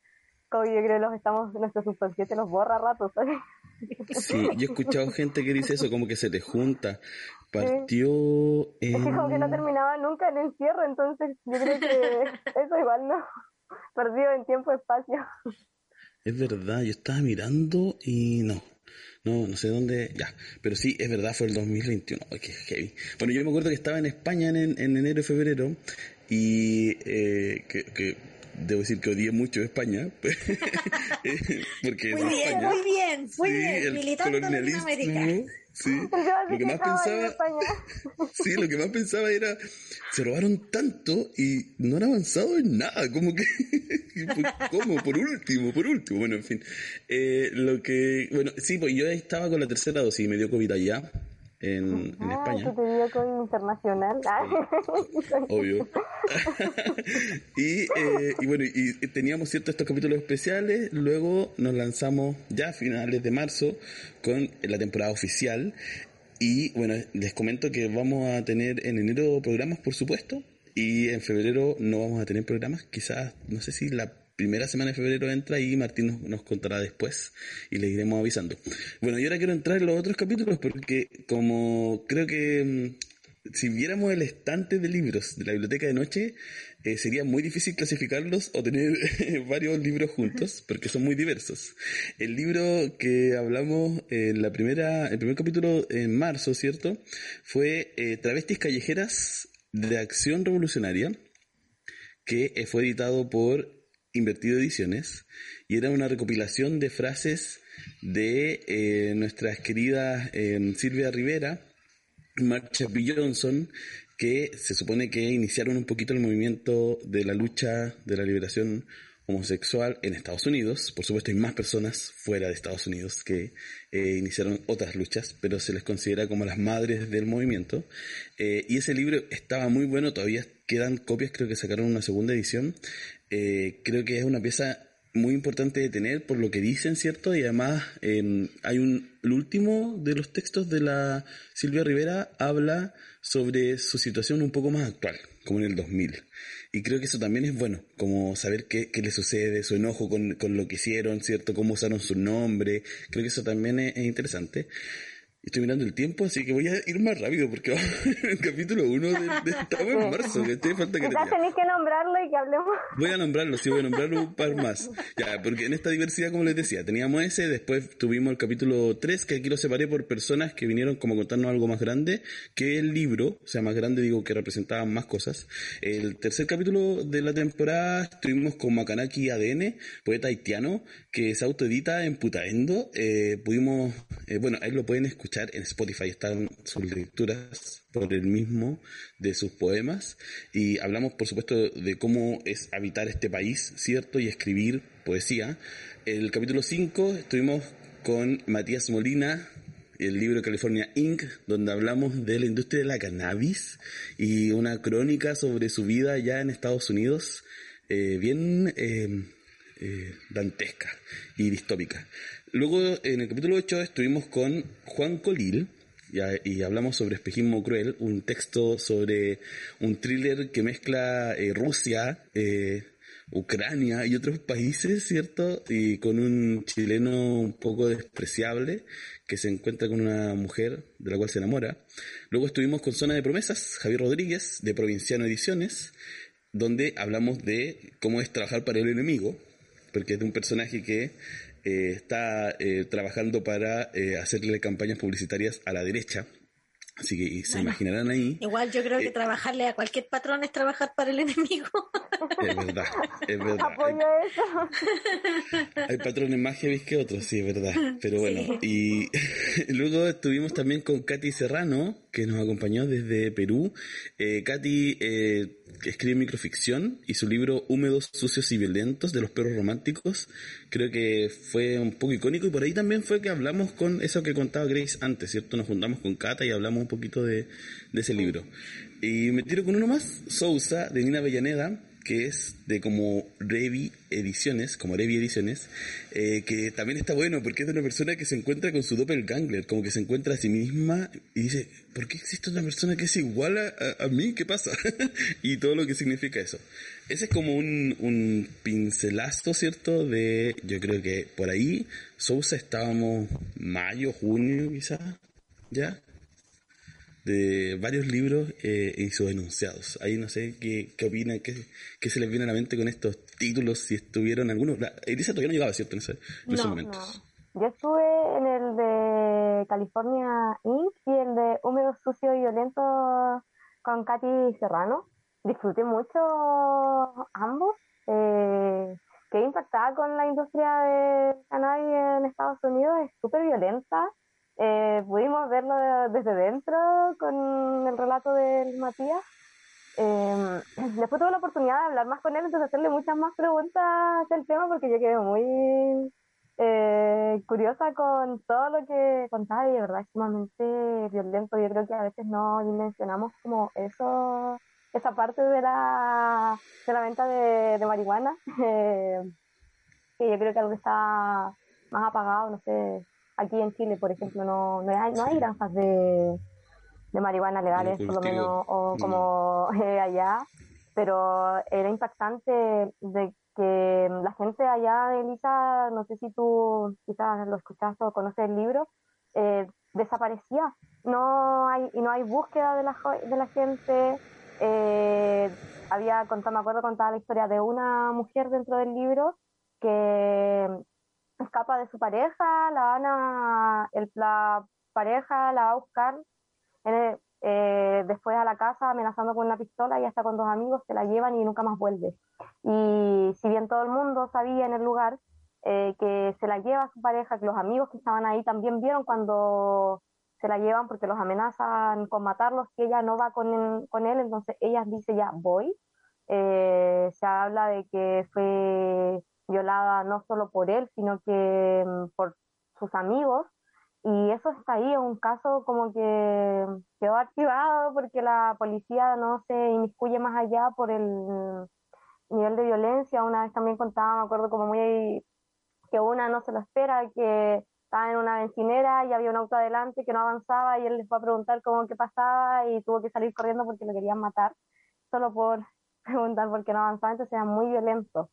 como yo creo que los estamos, nuestro subconsciente nos borra rato, ¿sabes? Sí, yo he escuchado gente que dice eso, como que se te junta. Partió. Es que como que no terminaba nunca el encierro, entonces yo creo que eso igual no. Perdido en tiempo y espacio. Es verdad, yo estaba mirando y no. No, no sé dónde. Ya. Pero sí, es verdad, fue el 2021. Ay, qué heavy. Bueno, yo me acuerdo que estaba en España en, en enero y febrero y eh, que, que debo decir que odié mucho España. porque muy bien, muy bien, muy bien. Militando en Sí, lo que más pensaba, sí, lo que más pensaba era, se robaron tanto y no han avanzado en nada, como que, ¿cómo? Por último, por último, bueno, en fin, eh, lo que, bueno, sí, pues yo estaba con la tercera dosis y me dio COVID allá, en, en ah, España. te dio COVID internacional. Obvio. y, eh, y, bueno, y teníamos ciertos estos capítulos especiales, luego nos lanzamos ya a finales de marzo con la temporada oficial. Y bueno, les comento que vamos a tener en enero programas, por supuesto, y en febrero no vamos a tener programas, quizás, no sé si la primera semana de febrero entra y Martín nos, contará después y le iremos avisando. Bueno, yo ahora quiero entrar en los otros capítulos porque como creo que mm, si viéramos el estante de libros de la biblioteca de noche, eh, sería muy difícil clasificarlos o tener varios libros juntos, porque son muy diversos. El libro que hablamos en la primera, el primer capítulo en marzo, ¿cierto? Fue eh, Travestis Callejeras de Acción Revolucionaria, que fue editado por Invertido Ediciones y era una recopilación de frases de eh, nuestras queridas eh, Silvia Rivera, Marcha B. Johnson, que se supone que iniciaron un poquito el movimiento de la lucha de la liberación homosexual en Estados Unidos. Por supuesto, hay más personas fuera de Estados Unidos que eh, iniciaron otras luchas, pero se les considera como las madres del movimiento. y ese libro estaba muy bueno, todavía quedan copias, creo que sacaron una segunda edición. Eh, creo que es una pieza muy importante de tener por lo que dicen, ¿cierto? Y además hay un, el último de los textos de la Silvia Rivera habla sobre su situación un poco más actual, como en el 2000. Y creo que eso también es bueno, como saber qué, qué le sucede, su enojo con, con, lo que hicieron, ¿cierto? Cómo usaron su nombre. Creo que eso también es interesante. Estoy mirando el tiempo, así que voy a ir más rápido porque vamos en el capítulo 1 de, de, estamos en marzo, estoy falta que tenéis que nombrarlo y que hablemos. Voy a nombrarlo, sí, voy a nombrarlo un par más. Ya, porque en esta diversidad, como les decía, teníamos ese, después tuvimos el capítulo 3, que aquí lo separé por personas que vinieron como a contarnos algo más grande que el libro, o sea, más grande digo que representaban más cosas. El tercer capítulo de la temporada estuvimos con Makanaki ADN, poeta haitiano, que se autoedita en Putaendo. Eh, pudimos, eh, bueno, ahí lo pueden escuchar en Spotify están sus lecturas por el mismo de sus poemas y hablamos por supuesto de cómo es habitar este país, ¿cierto? Y escribir poesía. El capítulo 5 estuvimos con Matías Molina, el libro California Inc., donde hablamos de la industria de la cannabis y una crónica sobre su vida allá en Estados Unidos, eh, bien eh, eh, dantesca y distópica. Luego, en el capítulo 8 estuvimos con Juan Colil, y, hablamos sobre Espejismo Cruel, un texto sobre un thriller que mezcla eh, Rusia, eh, Ucrania y otros países, ¿cierto? Y con un chileno un poco despreciable que se encuentra con una mujer de la cual se enamora. Luego estuvimos con Zona de Promesas, Javier Rodríguez, de Provinciano Ediciones, donde hablamos de cómo es trabajar para el enemigo, porque es de un personaje que eh, está eh, trabajando para eh, hacerle campañas publicitarias a la derecha. Así que se imaginarán ahí. Igual yo creo que trabajarle a cualquier patrón es trabajar para el enemigo. Es verdad, es verdad. Apoyo eso. Hay patrones más heavy que otros, sí, es verdad. Pero bueno, y luego estuvimos también con Katy Serrano, que nos acompañó desde Perú. Eh, Katy eh, escribe microficción y su libro Húmedos, Sucios y Violentos de los Perros Románticos creo que fue un poco icónico y por ahí también fue que hablamos con eso que contaba Grace antes, ¿cierto? Nos juntamos con Cata y hablamos un poquito de, de ese libro. Y me tiro con uno más, Sousa, de Nina Bellaneda, que es de como Revi Ediciones, como Revi Ediciones, eh, que también está bueno porque es de una persona que se encuentra con su doppelganger, como que se encuentra a sí misma y dice, ¿por qué existe una persona que es igual a, mí? ¿Qué pasa? y todo lo que significa eso. Ese es como un, un pincelazo, ¿cierto? De, yo creo que por ahí, Sousa estábamos mayo, junio quizás, ¿ya? De varios libros eh, y sus enunciados. Ahí no sé qué, qué opinan, qué, qué, se les viene a la mente con estos títulos, si estuvieron algunos. Elisa todavía no llegaba, ¿cierto? En, ese, esos momentos. Yo estuve en el de California Inc. y el de Húmedo, Sucio y Violento con Katy Serrano. Disfruté mucho ambos. Eh, quedé impactada con la industria de cannabis en Estados Unidos. Es súper violenta eh, pudimos verlo desde dentro con el relato de Matías. Eh, después tuve la oportunidad de hablar más con él, entonces hacerle muchas más preguntas del tema porque yo quedé muy eh, curiosa con todo lo que contaba y de verdad es sumamente violento. Yo creo que a veces no dimensionamos como eso, esa parte de la, de la venta de, de marihuana, eh, que yo creo que algo está más apagado, no sé, Aquí en Chile, por ejemplo, no, no, hay, no hay granjas de, de marihuana legales, por lo menos, o mm. como eh, allá, pero era impactante de que la gente allá Elisa, no sé si tú quizás lo escuchaste o conoces el libro, eh, desaparecía. No hay, y no hay búsqueda de la, de la gente. Eh, había contado, me acuerdo, contaba la historia de una mujer dentro del libro que escapa de su pareja, la van a, el, la pareja la va a buscar eh, después a la casa amenazando con una pistola y hasta con dos amigos se la llevan y nunca más vuelve. Y si bien todo el mundo sabía en el lugar eh, que se la lleva a su pareja, que los amigos que estaban ahí también vieron cuando se la llevan porque los amenazan con matarlos, que ella no va con, con él, entonces ella dice ya voy. Eh, se habla de que fue violada no solo por él, sino que mm, por sus amigos. Y eso está ahí, es un caso como que quedó archivado porque la policía no se inmiscuye más allá por el nivel de violencia. Una vez también contaba, me acuerdo como muy que una no se lo espera, que estaba en una bencinera y había un auto adelante que no avanzaba y él les fue a preguntar cómo qué pasaba y tuvo que salir corriendo porque lo querían matar, solo por preguntar por qué no avanzaba, entonces era muy violento.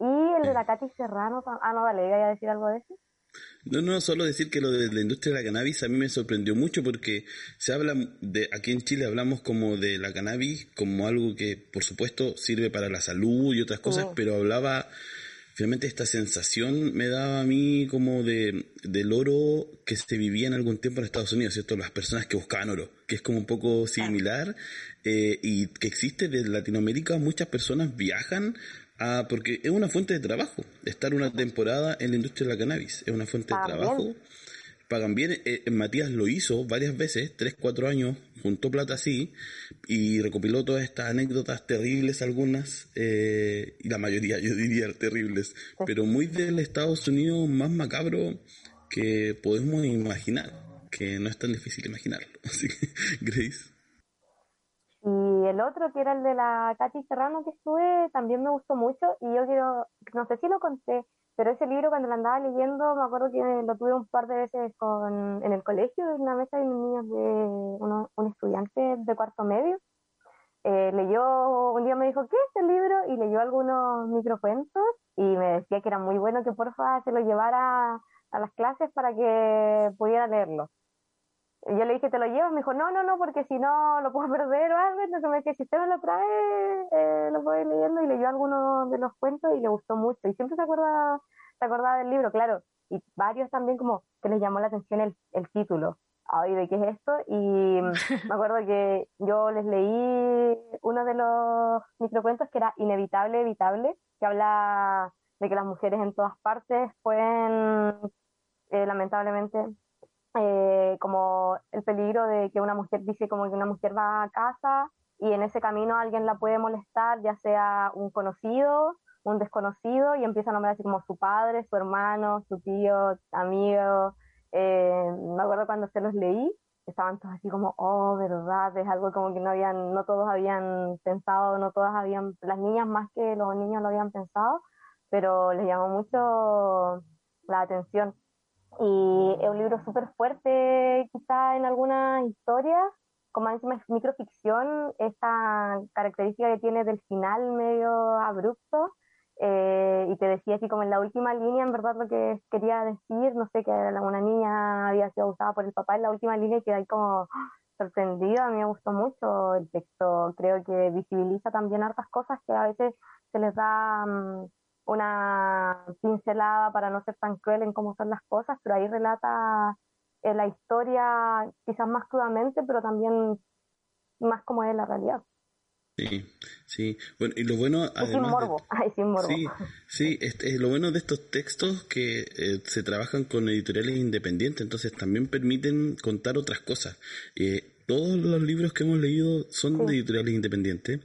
Y el de la Katy Serrano, ah, no, dale, ¿iba a decir algo de eso? No, no, solo decir que lo de la industria de la cannabis a mí me sorprendió mucho porque se habla de, aquí en Chile hablamos como de la cannabis como algo que por supuesto sirve para la salud y otras cosas, oh. pero hablaba, finalmente esta sensación me daba a mí como de, del oro que se vivía en algún tiempo en Estados Unidos, ¿cierto? Las personas que buscaban oro, que es como un poco similar eh, y que existe desde Latinoamérica, muchas personas viajan Ah, porque es una fuente de trabajo. Estar una temporada en la industria de la cannabis es una fuente de trabajo. Pagan bien. Eh, eh, Matías lo hizo varias veces, tres, cuatro años, juntó plata así y recopiló todas estas anécdotas terribles, algunas, eh, y la mayoría, yo diría, terribles, pero muy del Estados Unidos más macabro que podemos imaginar, que no es tan difícil imaginarlo. Así que, Grace. Y el otro, que era el de la Katy Serrano que estuve, también me gustó mucho y yo quiero, no sé si lo conté, pero ese libro cuando lo andaba leyendo, me acuerdo que lo tuve un par de veces con, en el colegio, en una mesa de niños de un estudiante de cuarto medio. Eh, leyó, un día me dijo, ¿qué es este libro? Y leyó algunos microcuentos y me decía que era muy bueno que porfa se lo llevara a las clases para que pudiera leerlo. Yo le dije, ¿te lo llevas? Me dijo, no, no, no, porque si no lo puedo perder o algo. Entonces me decía, si usted me lo trae, eh, lo puedo ir leyendo. Y leyó algunos de los cuentos y le gustó mucho. Y siempre se acuerda, se acordaba del libro, claro. Y varios también como que les llamó la atención el, el título. Ay, ¿de qué es esto? Y me acuerdo que yo les leí uno de los microcuentos que era Inevitable, Evitable, que habla de que las mujeres en todas partes pueden, eh, lamentablemente, eh, como el peligro de que una mujer dice como que una mujer va a casa y en ese camino alguien la puede molestar, ya sea un conocido, un desconocido, y empieza a nombrar así como su padre, su hermano, su tío, amigo. Eh, me acuerdo cuando se los leí, estaban todos así como, oh, verdad, es algo como que no habían, no todos habían pensado, no todas habían, las niñas más que los niños lo habían pensado, pero les llamó mucho la atención. Y es un libro súper fuerte, quizá en algunas historias, como encima es microficción, esta característica que tiene del final medio abrupto, eh, y te decía así como en la última línea, en verdad lo que quería decir, no sé, que una niña había sido abusada por el papá en la última línea y quedé como sorprendida, a mí me gustó mucho el texto, creo que visibiliza también hartas cosas que a veces se les da... Mm, una pincelada para no ser tan cruel en cómo son las cosas, pero ahí relata eh, la historia quizás más crudamente, pero también más como es la realidad. Sí, sí. Bueno, y lo bueno... sin morbo. Ay, sin morbo. Sí, sí este, lo bueno de estos textos que eh, se trabajan con editoriales independientes, entonces también permiten contar otras cosas. Eh, todos los libros que hemos leído son de editoriales independientes.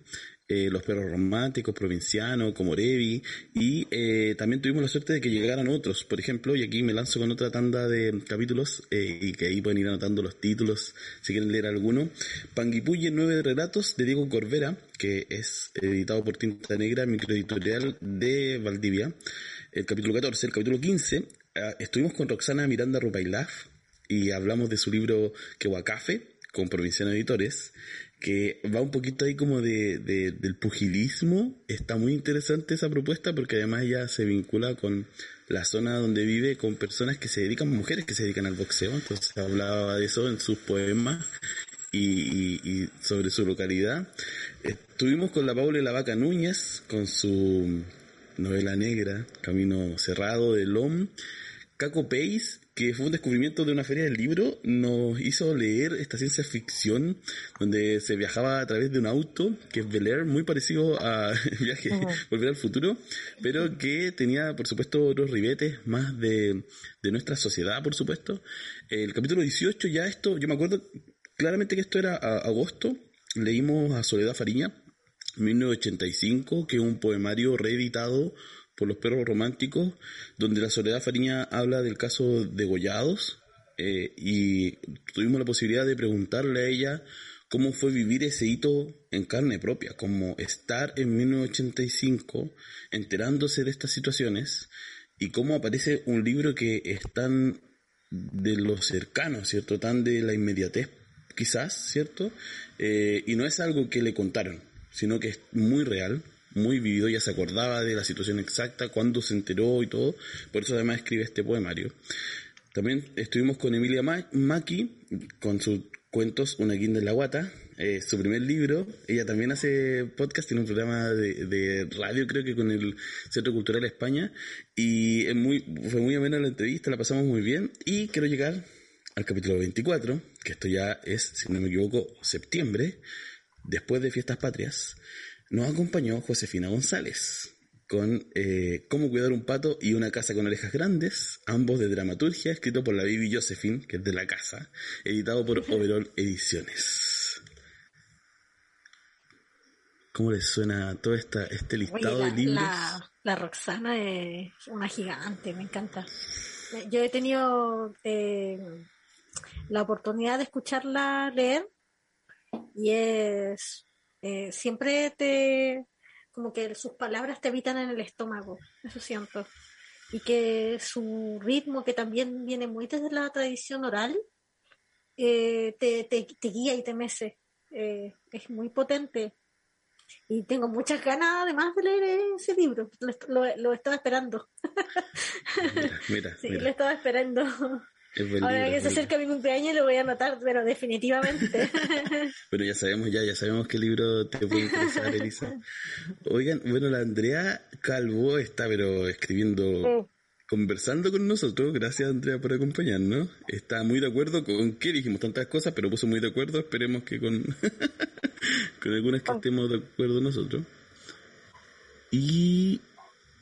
Eh, los perros románticos, provincianos, como Revi, y eh, también tuvimos la suerte de que llegaran otros, por ejemplo, y aquí me lanzo con otra tanda de capítulos, eh, y que ahí pueden ir anotando los títulos, si quieren leer alguno. Panguipuye, nueve relatos, de Diego Corvera, que es editado por Tinta Negra, microeditorial de Valdivia, el capítulo 14, el capítulo 15, ah, estuvimos con Roxana Miranda Rupailaf, y hablamos de su libro Quehuacafe, con Provinciano Editores, que va un poquito ahí como de, del pugilismo. Está muy interesante esa propuesta porque además ya se vincula con la zona donde vive, con personas que se dedican, mujeres que se dedican al boxeo. Entonces hablaba de eso en sus poemas y, sobre su localidad. Estuvimos con la Paula y la Vaca Núñez, con su novela negra, Camino Cerrado de LOM. Caco Pace que fue un descubrimiento de una feria del libro, nos hizo leer esta ciencia ficción donde se viajaba a través de un auto, que es Bel muy parecido a Viaje, Volver al Futuro, pero que tenía, por supuesto, otros ribetes más de, de nuestra sociedad, por supuesto. El capítulo 18, ya esto, yo me acuerdo claramente que esto era agosto, leímos a Soledad Fariña, 1985, que es un poemario reeditado por los perros románticos, donde la Soledad Fariña habla del caso de Gollados, eh, y tuvimos la posibilidad de preguntarle a ella cómo fue vivir ese hito en carne propia, como estar en 1985 enterándose de estas situaciones y cómo aparece un libro que es tan de lo cercano, ¿cierto? Tan de la inmediatez, quizás, ¿cierto? Eh, y no es algo que le contaron, sino que es muy real, muy vivido, ya se acordaba de la situación exacta, cuándo se enteró y todo, por eso además escribe este poemario. También estuvimos con Emilia Maki, con sus cuentos Una guinda en la guata, eh, su primer libro. Ella también hace podcast, tiene un programa de, radio, creo que con el Centro Cultural España. Y muy, fue muy amena la entrevista, la pasamos muy bien. Y quiero llegar al capítulo 24, que esto ya es, si no me equivoco, septiembre, después de Fiestas Patrias nos acompañó Josefina González con eh, Cómo cuidar un pato y una casa con orejas grandes, ambos de dramaturgia, escrito por la Bibi Josephine, que es de la casa, editado por Overall Ediciones. ¿Cómo les suena todo esta, este listado de libros? La, Roxana es una gigante, me encanta. Yo he tenido eh, la oportunidad de escucharla leer y es Eh, siempre te, como que sus palabras te habitan en el estómago, eso siento. Y que su ritmo, que también viene muy desde la tradición oral, eh, te, te, te, guía y te mece. Eh, es muy potente. Y tengo muchas ganas además de leer ese libro. Lo, lo, estaba esperando. Mira, sí, lo estaba esperando. Ahora que se acerca mi cumpleaños lo voy a anotar, pero definitivamente. pero ya sabemos ya, ya sabemos qué libro te puede interesar, Elisa. Oigan, bueno, la Andrea Calvo está pero escribiendo, conversando con nosotros. Gracias Andrea por acompañarnos. Está muy de acuerdo con qué dijimos tantas cosas, pero puso muy de acuerdo. Esperemos que con, con algunas que estemos de acuerdo nosotros. Y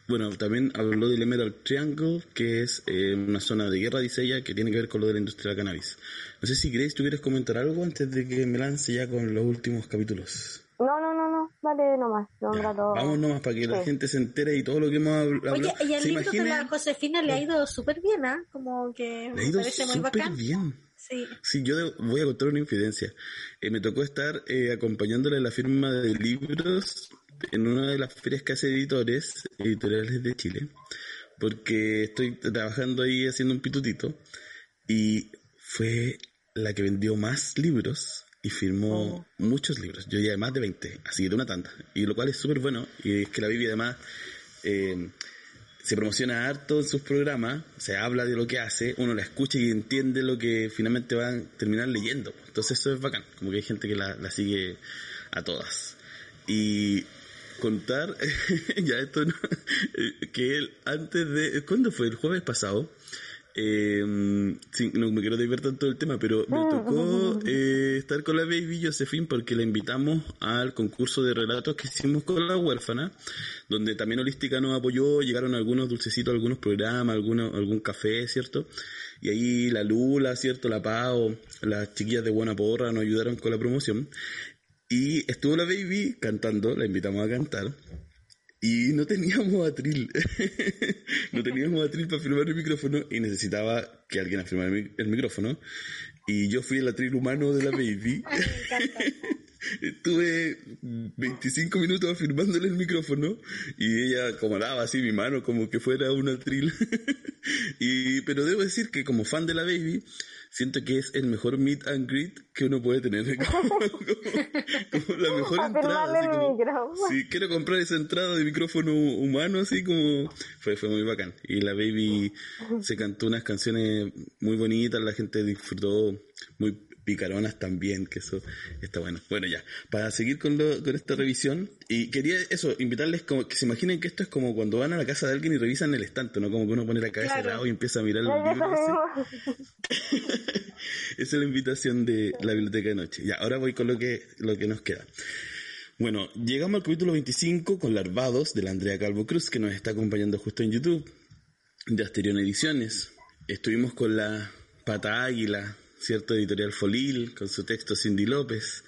bueno, también habló del Emerald Triangle, que es eh, una zona de guerra, dice ella, que tiene que ver con lo de la industria del cannabis. No sé si Grace, ¿tú quieres comentar algo antes de que me lance ya con los últimos capítulos? No, no, no, no, vale nomás, Vamos nomás para que la gente se entere y todo lo que hemos hablado. Oye, y el libro de la Josefina le ha ido súper bien, ¿ah? Como que le ha ido súper bien. Sí. sí, yo voy a contar una infidencia. Eh, me tocó estar eh, acompañándole en la firma de libros en una de las ferias que hace editores, editoriales de Chile, porque estoy trabajando ahí haciendo un pitutito y fue la que vendió más libros y firmó oh. muchos libros. Yo ya más de 20, así de una tanda. Y lo cual es súper bueno. Y es que la Biblia además eh, se promociona harto en sus programas, se habla de lo que hace, uno la escucha y entiende lo que finalmente van a terminar leyendo. Entonces eso es bacán, como que hay gente que la, la sigue a todas. Y contar, ya esto no, que él antes de, ¿cuándo fue? El jueves pasado. Eh, no me quiero divertir tanto el tema, pero me tocó eh, estar con la baby Josephine porque la invitamos al concurso de relatos que hicimos con la huérfana, donde también Holística nos apoyó, llegaron algunos dulcecitos, algunos programas, algunos, algún café, ¿cierto? Y ahí la Lula, ¿cierto? La Pau, las chiquillas de Buena Porra nos ayudaron con la promoción. Y estuvo la baby cantando, la invitamos a cantar. Y no teníamos atril. no teníamos atril para firmar el micrófono y necesitaba que alguien afirmara el micrófono. Y yo fui el atril humano de la baby. Estuve 25 minutos afirmándole el micrófono y ella acomodaba así mi mano como que fuera un atril. y, pero debo decir que como fan de la baby, siento que es el mejor meet and greet que uno puede tener. como, la mejor entrada. Así si quiero comprar esa entrada de micrófono humano, así como fue, fue muy bacán. Y la baby se cantó unas canciones muy bonitas, la gente disfrutó muy picaronas también, que eso está bueno. Bueno, ya, para seguir con, lo, con esta revisión, y quería eso, invitarles como que se imaginen que esto es como cuando van a la casa de alguien y revisan el estante, ¿no? Como que uno pone la cabeza al lado y empieza a mirar los libros. Esa es la invitación de la biblioteca de noche. Ya, ahora voy con lo que, lo que nos queda. Bueno, llegamos al capítulo 25 con Larvados de la Andrea Calvo Cruz, que nos está acompañando justo en YouTube, de Asterión Ediciones. Estuvimos con la Pata Águila, cierto editorial Folil, con su texto Cindy López.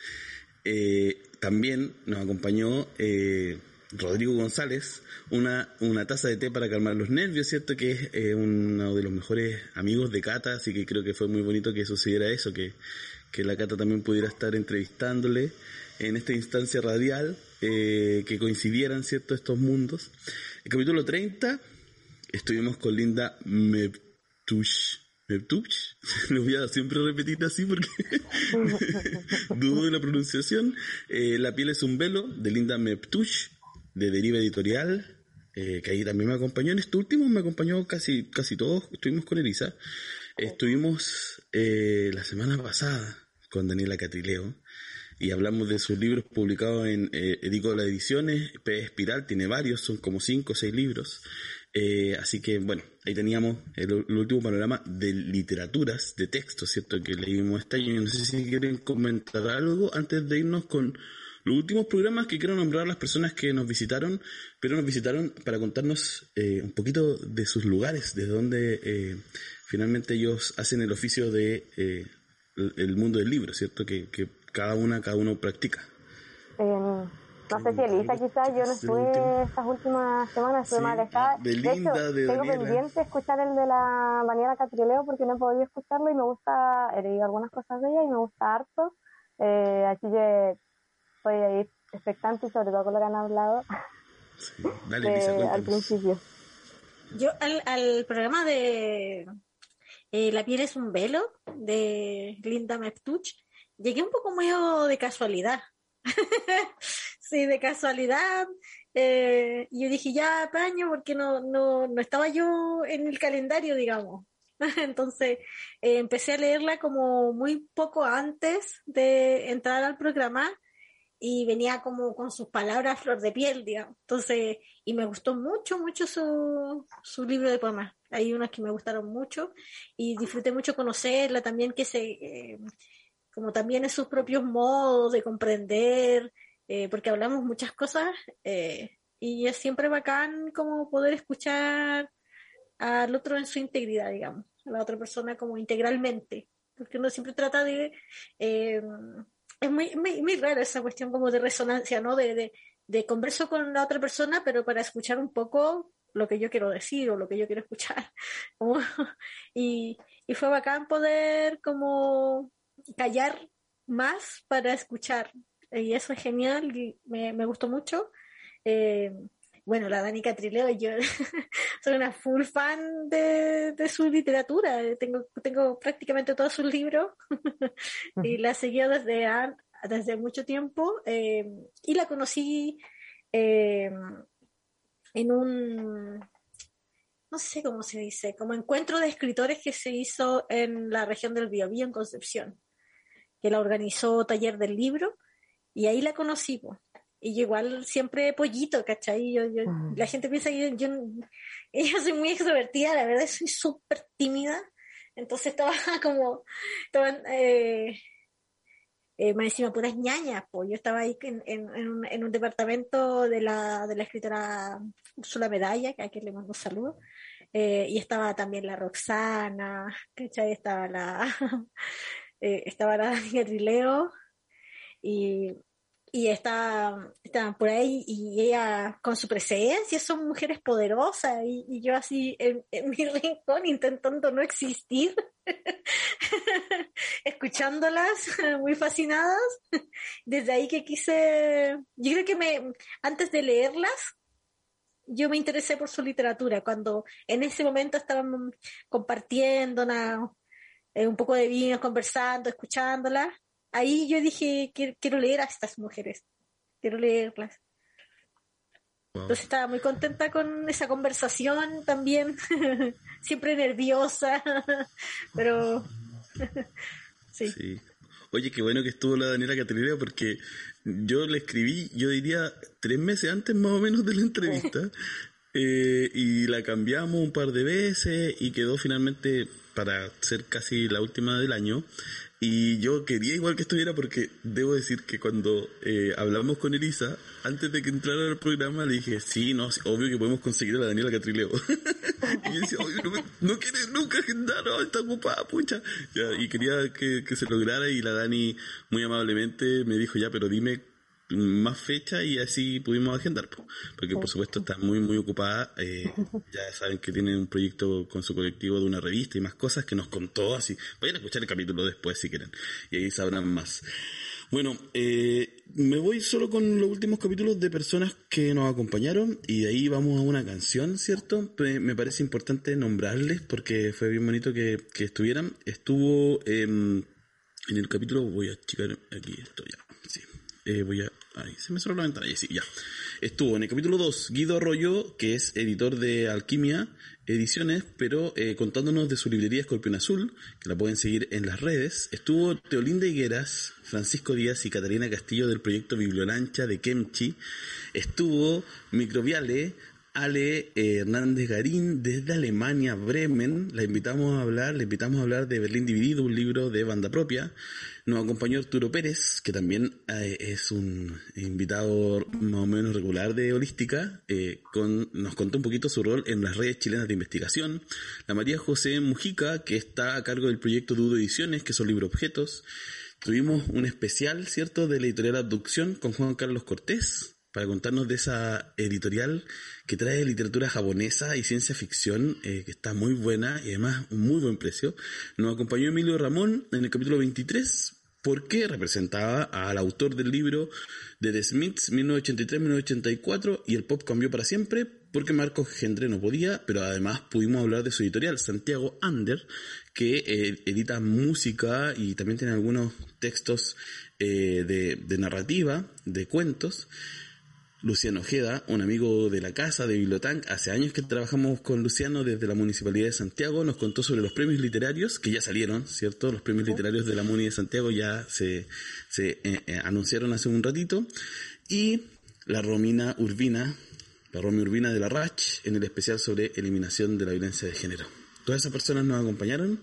Eh, también nos acompañó eh, Rodrigo González, una, una taza de té para calmar los nervios, ¿cierto? Que es eh, uno de los mejores amigos de Cata, así que creo que fue muy bonito que sucediera eso, que, que la Cata también pudiera estar entrevistándole en esta instancia radial, que coincidieran, ¿cierto?, estos mundos. El capítulo 30, estuvimos con Linda Meptush lo voy a siempre repetir así porque dudo de la pronunciación. Eh, la piel es un velo de Linda Meptush, de Deriva Editorial, eh, que ahí también me acompañó. En este último me acompañó casi, casi todos, estuvimos con Elisa. Estuvimos eh, la semana pasada con Daniela Catrileo y hablamos de sus libros publicados en eh, Edicola Ediciones, P Espiral, tiene varios, son como cinco o seis libros. Así que bueno, ahí teníamos el, último panorama de literaturas, de textos, ¿cierto? Que leímos este año. No sé si quieren comentar algo antes de irnos con los últimos programas que quiero nombrar a las personas que nos visitaron, pero nos visitaron para contarnos eh, un poquito de sus lugares, de donde eh, finalmente ellos hacen el oficio de el, mundo del libro, ¿cierto? Que, cada una, cada uno practica. No sé si Elisa quizás, yo no estuve estas últimas semanas, estuve más alejada. De, hecho, tengo pendiente escuchar el de la Daniela Catrileo porque no he podido escucharlo y me gusta, he leído algunas cosas de ella y me gusta harto. Eh, así que estoy ahí expectante, sobre todo con lo que han hablado dale, al principio. Yo al, al programa de eh, La piel es un velo de Linda Meftuch llegué un poco medio de casualidad. sí, de casualidad. Eh, yo dije, ya, paño, porque no, no, no estaba yo en el calendario, digamos. Entonces eh, empecé a leerla como muy poco antes de entrar al programa y venía como con sus palabras flor de piel, digamos. Entonces, y me gustó mucho, mucho su, su libro de poemas. Hay unas que me gustaron mucho y disfruté mucho conocerla también, que se, eh, como también en sus propios modos de comprender, eh, porque hablamos muchas cosas y es siempre bacán como poder escuchar al otro en su integridad, digamos, a la otra persona como integralmente, porque uno siempre trata de... Eh, es muy, muy, rara esa cuestión como de resonancia, ¿no? De, de, de converso con la otra persona, pero para escuchar un poco lo que yo quiero decir o lo que yo quiero escuchar. y, y fue bacán poder como callar más para escuchar. Y eso es genial, y me, me gustó mucho. Eh, bueno, la Dani Catrileo, yo soy una full fan de, su literatura. Tengo, tengo prácticamente todos sus libros y la seguí desde, desde mucho tiempo eh, y la conocí eh, en un, no sé cómo se dice, como encuentro de escritores que se hizo en la región del Biobío, en Concepción, que la organizó Taller del Libro y ahí la conocí. Y yo igual siempre pollito, ¿cachai? Yo, yo, La gente piensa que yo, yo, soy muy extrovertida, la verdad soy súper tímida. Entonces estaba como, estaban, eh, eh, más encima puras ñañas, pues yo estaba ahí en, en, un, en, un, departamento de la, de la escritora Ursula Medalla, que a quien le mando un saludo, eh, y estaba también la Roxana, ¿cachai? Estaba la, eh, estaba la Daniela Trileo, y y está, está por ahí y ella con su presencia son mujeres poderosas y, yo así en, mi rincón intentando no existir, escuchándolas muy fascinadas. Desde ahí que quise, yo creo que me, antes de leerlas, yo me interesé por su literatura, cuando en ese momento estaban compartiendo eh, un poco de vino, conversando, escuchándolas ahí yo dije, quiero, leer a estas mujeres, quiero leerlas. Entonces estaba muy contenta con esa conversación también, siempre nerviosa, pero sí. Oye, qué bueno que estuvo la Daniela Catrileo porque yo le escribí, yo diría, tres meses antes más o menos de la entrevista eh, y la cambiamos un par de veces y quedó finalmente para ser casi la última del año. Y yo quería igual que estuviera porque debo decir que cuando eh, hablamos con Elisa, antes de que entrara al programa, le dije, sí, no, obvio que podemos conseguir a la Daniela Catrileo. y yo decía, obvio, no, quiere nunca agendar, está ocupada, pucha. y quería que, que se lograra y la Dani muy amablemente me dijo, ya, pero dime más fecha y así pudimos agendar, porque por supuesto está muy, muy ocupada. Eh, ya saben que tiene un proyecto con su colectivo de una revista y más cosas que nos contó, así. Vayan a escuchar el capítulo después si quieren, y ahí sabrán más. Bueno, eh, me voy solo con los últimos capítulos de personas que nos acompañaron y de ahí vamos a una canción, ¿cierto? Me parece importante nombrarles porque fue bien bonito que, estuvieran. Estuvo en el capítulo, voy a checar aquí esto ya. Eh, voy a Ahí, se me cerró la ventana. sí, ya. Estuvo en el capítulo 2 Guido Arroyo, que es editor de Alquimia Ediciones, pero eh, contándonos de su librería Escorpión Azul, que la pueden seguir en las redes. Estuvo Teolinda Higueras, Francisco Díaz y Catalina Castillo del proyecto Bibliolancha de Kemchi. Estuvo Microbiale, Ale eh, Hernández Garín desde Alemania, Bremen. La invitamos a hablar, le invitamos a hablar de Berlín Dividido, un libro de banda propia. Nos acompañó Arturo Pérez, que también eh, es un invitado más o menos regular de Holística, eh, con, nos contó un poquito su rol en las redes chilenas de investigación. La María José Mujica, que está a cargo del proyecto Dudo Ediciones, que son libro objetos. Tuvimos un especial, ¿cierto?, de la editorial Abducción con Juan Carlos Cortés, para contarnos de esa editorial que trae literatura japonesa y ciencia ficción, eh, que está muy buena y además un muy buen precio. Nos acompañó Emilio Ramón en el capítulo 23 porque representaba al autor del libro de The Smiths 1983-1984 y el pop cambió para siempre porque Marcos Gendre no podía, pero además pudimos hablar de su editorial, Santiago Ander, que eh, edita música y también tiene algunos textos eh, de, de narrativa, de cuentos. Luciano Ojeda, un amigo de la casa de Bibliotank, hace años que trabajamos con Luciano desde la Municipalidad de Santiago, nos contó sobre los premios literarios, que ya salieron, ¿cierto? Los premios literarios de la Muni de Santiago ya se, se eh, eh, anunciaron hace un ratito, y la Romina Urbina, la Romy Urbina de la RACH, en el especial sobre eliminación de la violencia de género todas esas personas nos acompañaron.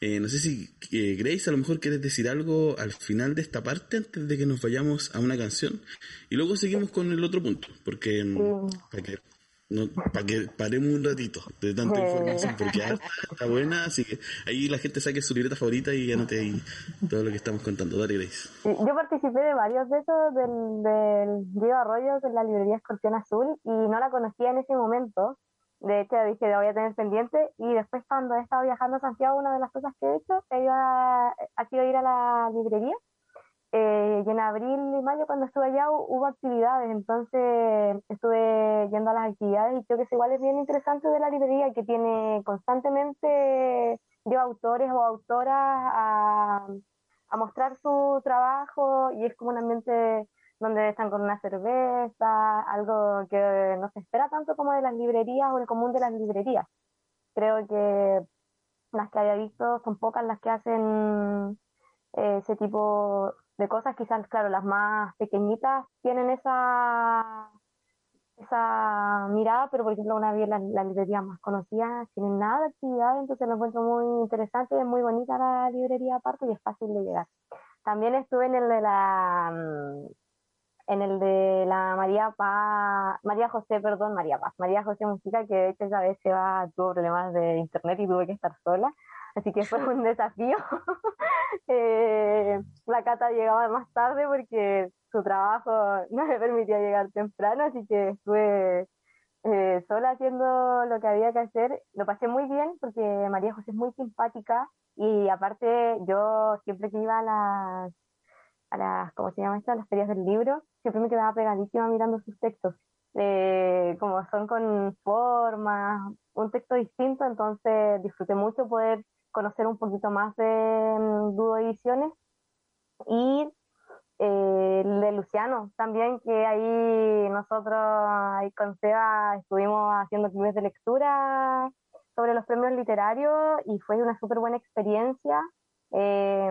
Eh, no sé si eh, Grace, a lo mejor quieres decir algo al final de esta parte antes de que nos vayamos a una canción y luego seguimos con el otro punto, porque mm, para que no, para que paremos un ratito de tanta información, porque está buena, así que ahí la gente saque su libreta favorita y anote ahí todo lo que estamos contando. Dale, Grace. Yo participé de varios de esos del, del Diego Arroyo, de la librería Escorpión Azul, y no la conocía en ese momento, de hecho, dije, lo voy a tener pendiente. Y después, cuando he estado viajando a Santiago, una de las cosas que he hecho ha sido ir a la librería. Eh, y en abril y mayo, cuando estuve allá, hubo actividades. Entonces, estuve yendo a las actividades y creo que es igual es bien interesante de la librería, que tiene constantemente, lleva autores o autoras a, a mostrar su trabajo y es como un ambiente donde están con una cerveza, algo que no se espera tanto como de las librerías o el común de las librerías. Creo que las que haya visto son pocas las que hacen eh, ese tipo de cosas. Quizás, claro, las más pequeñitas tienen esa esa mirada, pero por ejemplo una vez la, la librería más conocida tienen nada de actividad, entonces lo encuentro muy interesante, es muy bonita la librería aparte y es fácil de llegar. También estuve en el de la mm, en el de la María Paz, María José, perdón, María Paz, María José Música, que de hecho esa vez se va, tuvo problemas de internet y tuve que estar sola, así que fue un desafío. eh, la Cata llegaba más tarde porque su trabajo no le permitía llegar temprano, así que estuve eh, sola haciendo lo que había que hacer. Lo pasé muy bien porque María José es muy simpática y aparte yo siempre que iba a las a las, ¿cómo se llama esto? las ferias del libro, siempre me quedaba pegadísima mirando sus textos. Eh, como son con formas, un texto distinto, entonces disfruté mucho poder conocer un poquito más de um, Dudo Ediciones y eh, de Luciano también, que ahí nosotros ahí con Seba estuvimos haciendo clubes de lectura sobre los premios literarios y fue una súper buena experiencia. Eh,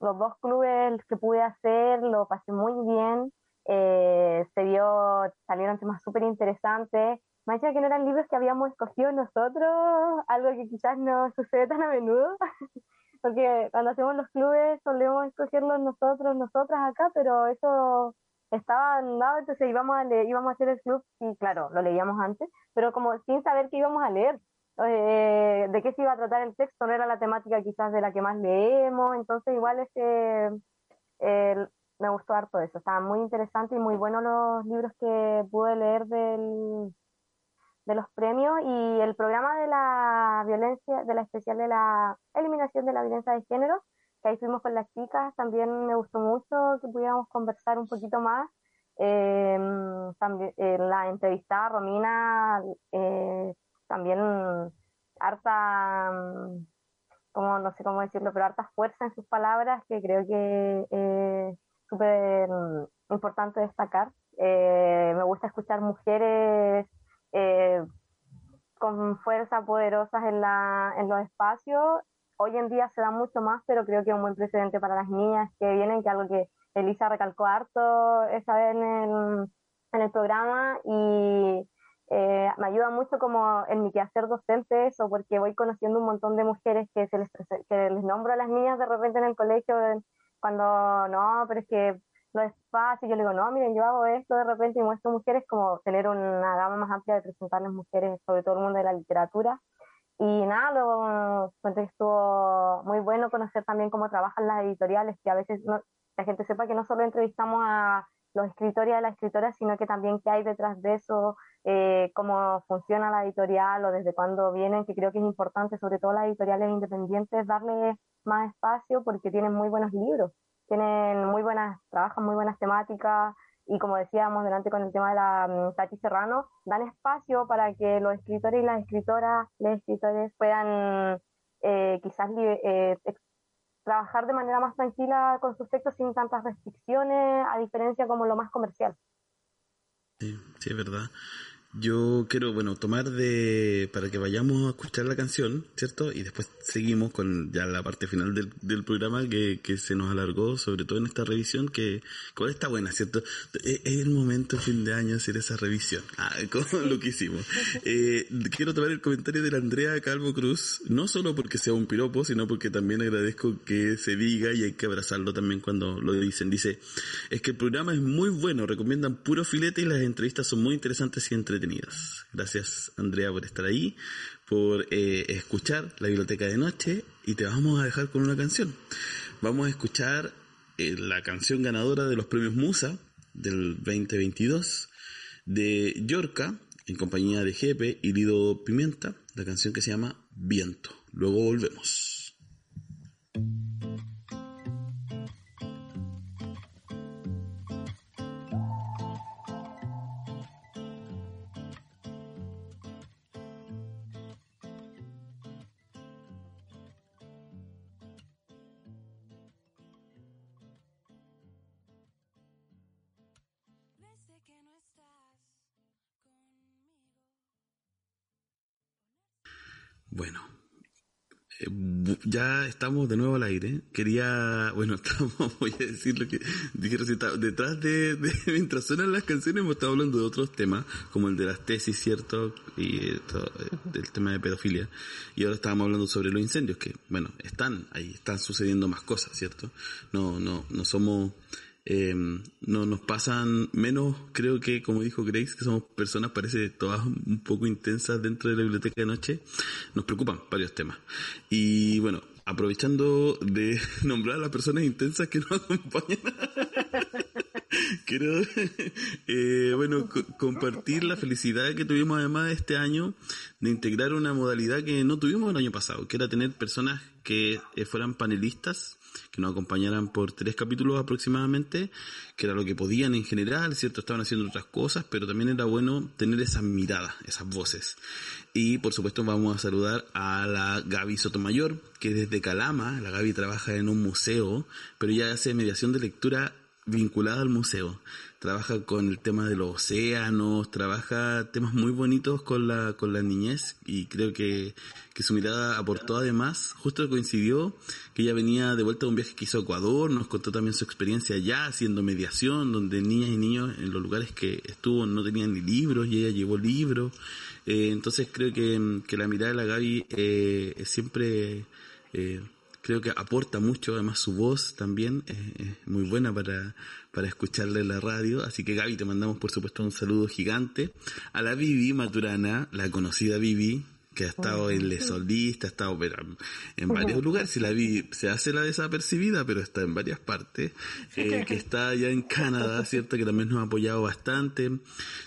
los dos clubes que pude hacer lo pasé muy bien. Eh, se dio, salieron temas súper interesantes. Allá que no eran libros que habíamos escogido nosotros, algo que quizás no sucede tan a menudo, porque cuando hacemos los clubes solemos escogerlos nosotros, nosotras acá, pero eso estaba dado, entonces íbamos a, leer, íbamos a hacer el club y claro, lo leíamos antes, pero como sin saber qué íbamos a leer. Eh, de qué se iba a tratar el texto, no era la temática quizás de la que más leemos, entonces igual es que eh, me gustó harto eso, estaban muy interesantes y muy buenos los libros que pude leer del, de los premios y el programa de la violencia, de la especial de la eliminación de la violencia de género, que ahí fuimos con las chicas, también me gustó mucho que pudiéramos conversar un poquito más. Eh, también la entrevistada Romina eh, también harta, como no sé cómo decirlo, pero harta fuerza en sus palabras que creo que es súper importante destacar. Eh, me gusta escuchar mujeres eh, con fuerza poderosas en, la, en los espacios. Hoy en día se da mucho más, pero creo que es un buen precedente para las niñas que vienen, que algo que Elisa recalcó harto esa vez en el, en el programa y eh, me ayuda mucho como en mi quehacer docente eso, porque voy conociendo un montón de mujeres que, se les, que les nombro a las niñas de repente en el colegio cuando no, pero es que no es fácil, yo le digo, no, miren, yo hago esto de repente y muestro mujeres como tener una gama más amplia de presentarles mujeres, sobre todo el mundo de la literatura. Y nada, luego que estuvo muy bueno conocer también cómo trabajan las editoriales, que a veces la gente sepa que no solo entrevistamos a los escritores y las escritoras, sino que también qué hay detrás de eso, eh, cómo funciona la editorial o desde cuándo vienen, que creo que es importante, sobre todo las editoriales independientes, darle más espacio porque tienen muy buenos libros. tienen muy buenas, trabajan muy buenas temáticas y como decíamos delante con el tema de la mm, Tati Serrano, dan espacio para que los escritores y las escritoras, los escritores puedan eh, quizás eh, trabajar de manera más tranquila con sus textos sin tantas restricciones, a diferencia como lo más comercial. Sí, sí, es verdad. Yo quiero, bueno, tomar de, para que vayamos a escuchar la canción, ¿cierto? Y después seguimos con ya la parte final del, del programa que, que se nos alargó, sobre todo en esta revisión, que, cuál está buena, ¿cierto? Es, el momento, fin de año, hacer esa revisión. Ah, como lo que hicimos. Eh, quiero tomar el comentario de la Andrea Calvo Cruz, no solo porque sea un piropo, sino porque también agradezco que se diga y hay que abrazarlo también cuando lo dicen. Dice, es que el programa es muy bueno, recomiendan puro filete y las entrevistas son muy interesantes y entretenidas Gracias Andrea por estar ahí, por eh, escuchar la biblioteca de noche y te vamos a dejar con una canción. Vamos a escuchar eh, la canción ganadora de los premios Musa del 2022 de Yorca en compañía de Jepe y Lido Pimienta, la canción que se llama Viento. Luego volvemos. Ya estamos de nuevo al aire. Quería, bueno, estamos, voy a decir lo que dije Detrás de, mientras suenan las canciones, hemos estado hablando de otros temas, como el de las tesis, ¿cierto? Y eh, el tema de pedofilia. Y ahora estábamos hablando sobre los incendios, que, bueno, están ahí, están sucediendo más cosas, ¿cierto? No, no, no somos, eh, no nos pasan menos, creo que como dijo Grace, que somos personas parece todas un poco intensas dentro de la biblioteca de noche, nos preocupan varios temas. Y bueno, aprovechando de nombrar a las personas intensas que nos acompañan, quiero eh, bueno compartir la felicidad que tuvimos además de este año de integrar una modalidad que no tuvimos el año pasado, que era tener personas que eh, fueran panelistas que nos acompañaran por tres capítulos aproximadamente, que era lo que podían en general, ¿cierto? Estaban haciendo otras cosas, pero también era bueno tener esas miradas, esas voces. Y por supuesto vamos a saludar a la Gaby Sotomayor, que desde Calama, la Gaby trabaja en un museo, pero ella hace mediación de lectura vinculada al museo. Trabaja con el tema de los océanos, trabaja temas muy bonitos con la, con la niñez y creo que, que su mirada aportó además, justo coincidió que ella venía de vuelta de un viaje que hizo a Ecuador, nos contó también su experiencia allá haciendo mediación, donde niñas y niños en los lugares que estuvo no tenían ni libros y ella llevó libros. Eh, entonces creo que, que la mirada de la Gaby eh, es siempre... Eh, creo que aporta mucho, además su voz también es, muy buena para, para escucharle la radio, así que Gaby te mandamos por supuesto un saludo gigante a la Vivi Maturana, la conocida Vivi, que ha estado en Le Solista, ha estado en varios lugares, si la vi, se hace la desapercibida, pero está en varias partes, eh, que está allá en Canadá, ¿cierto? Que también nos ha apoyado bastante.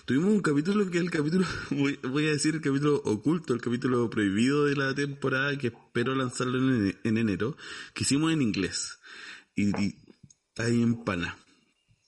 Tuvimos un capítulo que es el capítulo, voy, a decir el capítulo oculto, el capítulo prohibido de la temporada, que espero lanzarlo en, enero, que hicimos en inglés. Y, ahí en pana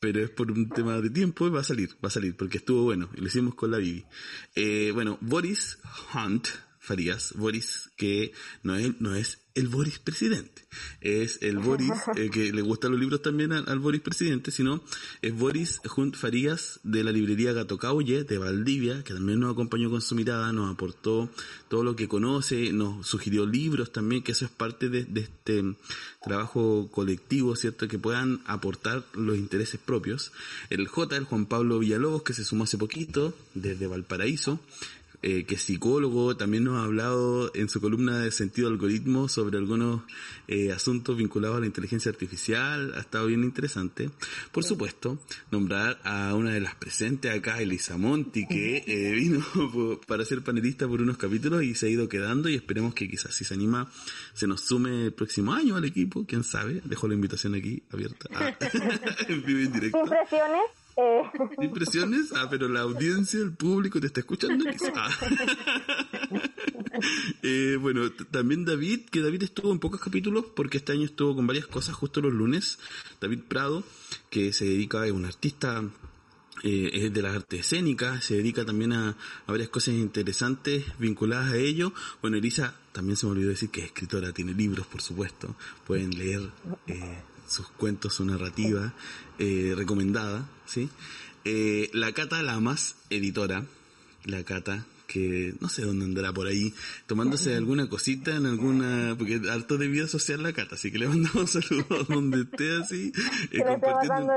pero es por un tema de tiempo y va a salir, va a salir, porque estuvo bueno, y lo hicimos con la Vivi. Eh, bueno, Boris Hunt, Farías, Boris, que no es, no es el Boris presidente, es el Boris eh, que le gustan los libros también al, Boris presidente, sino es Boris Junt Farías de la librería Gato Caulle de Valdivia, que también nos acompañó con su mirada, nos aportó todo lo que conoce, nos sugirió libros también, que eso es parte de, de este trabajo colectivo, ¿cierto? Que puedan aportar los intereses propios. El J, el Juan Pablo Villalobos, que se sumó hace poquito desde Valparaíso, eh, que es psicólogo, también nos ha hablado en su columna de sentido algoritmo sobre algunos eh, asuntos vinculados a la inteligencia artificial, ha estado bien interesante. Por supuesto, nombrar a una de las presentes acá, Elisa Monti, que eh, vino para ser panelista por unos capítulos y se ha ido quedando y esperemos que quizás si se anima se nos sume el próximo año al equipo, quién sabe, dejo la invitación aquí abierta. Ah, en vivo en directo. ¿Impresiones? Eh. ¿Impresiones? Ah, pero la audiencia, el público te está escuchando. Ah. Eh, bueno, también David, que David estuvo en pocos capítulos porque este año estuvo con varias cosas justo los lunes. David Prado, que se dedica, es un artista eh, es de las artes escénicas, se dedica también a, varias cosas interesantes vinculadas a ello. Bueno, Elisa también se me olvidó decir que es escritora, tiene libros, por supuesto. Pueden leer eh, sus cuentos, su narrativa eh, recomendada, ¿sí? la Cata Lamas, editora, la Cata, que no sé dónde andará por ahí, tomándose alguna cosita en alguna, porque harto de vida social la cata, así que le mandamos saludos donde esté así, eh, compartiendo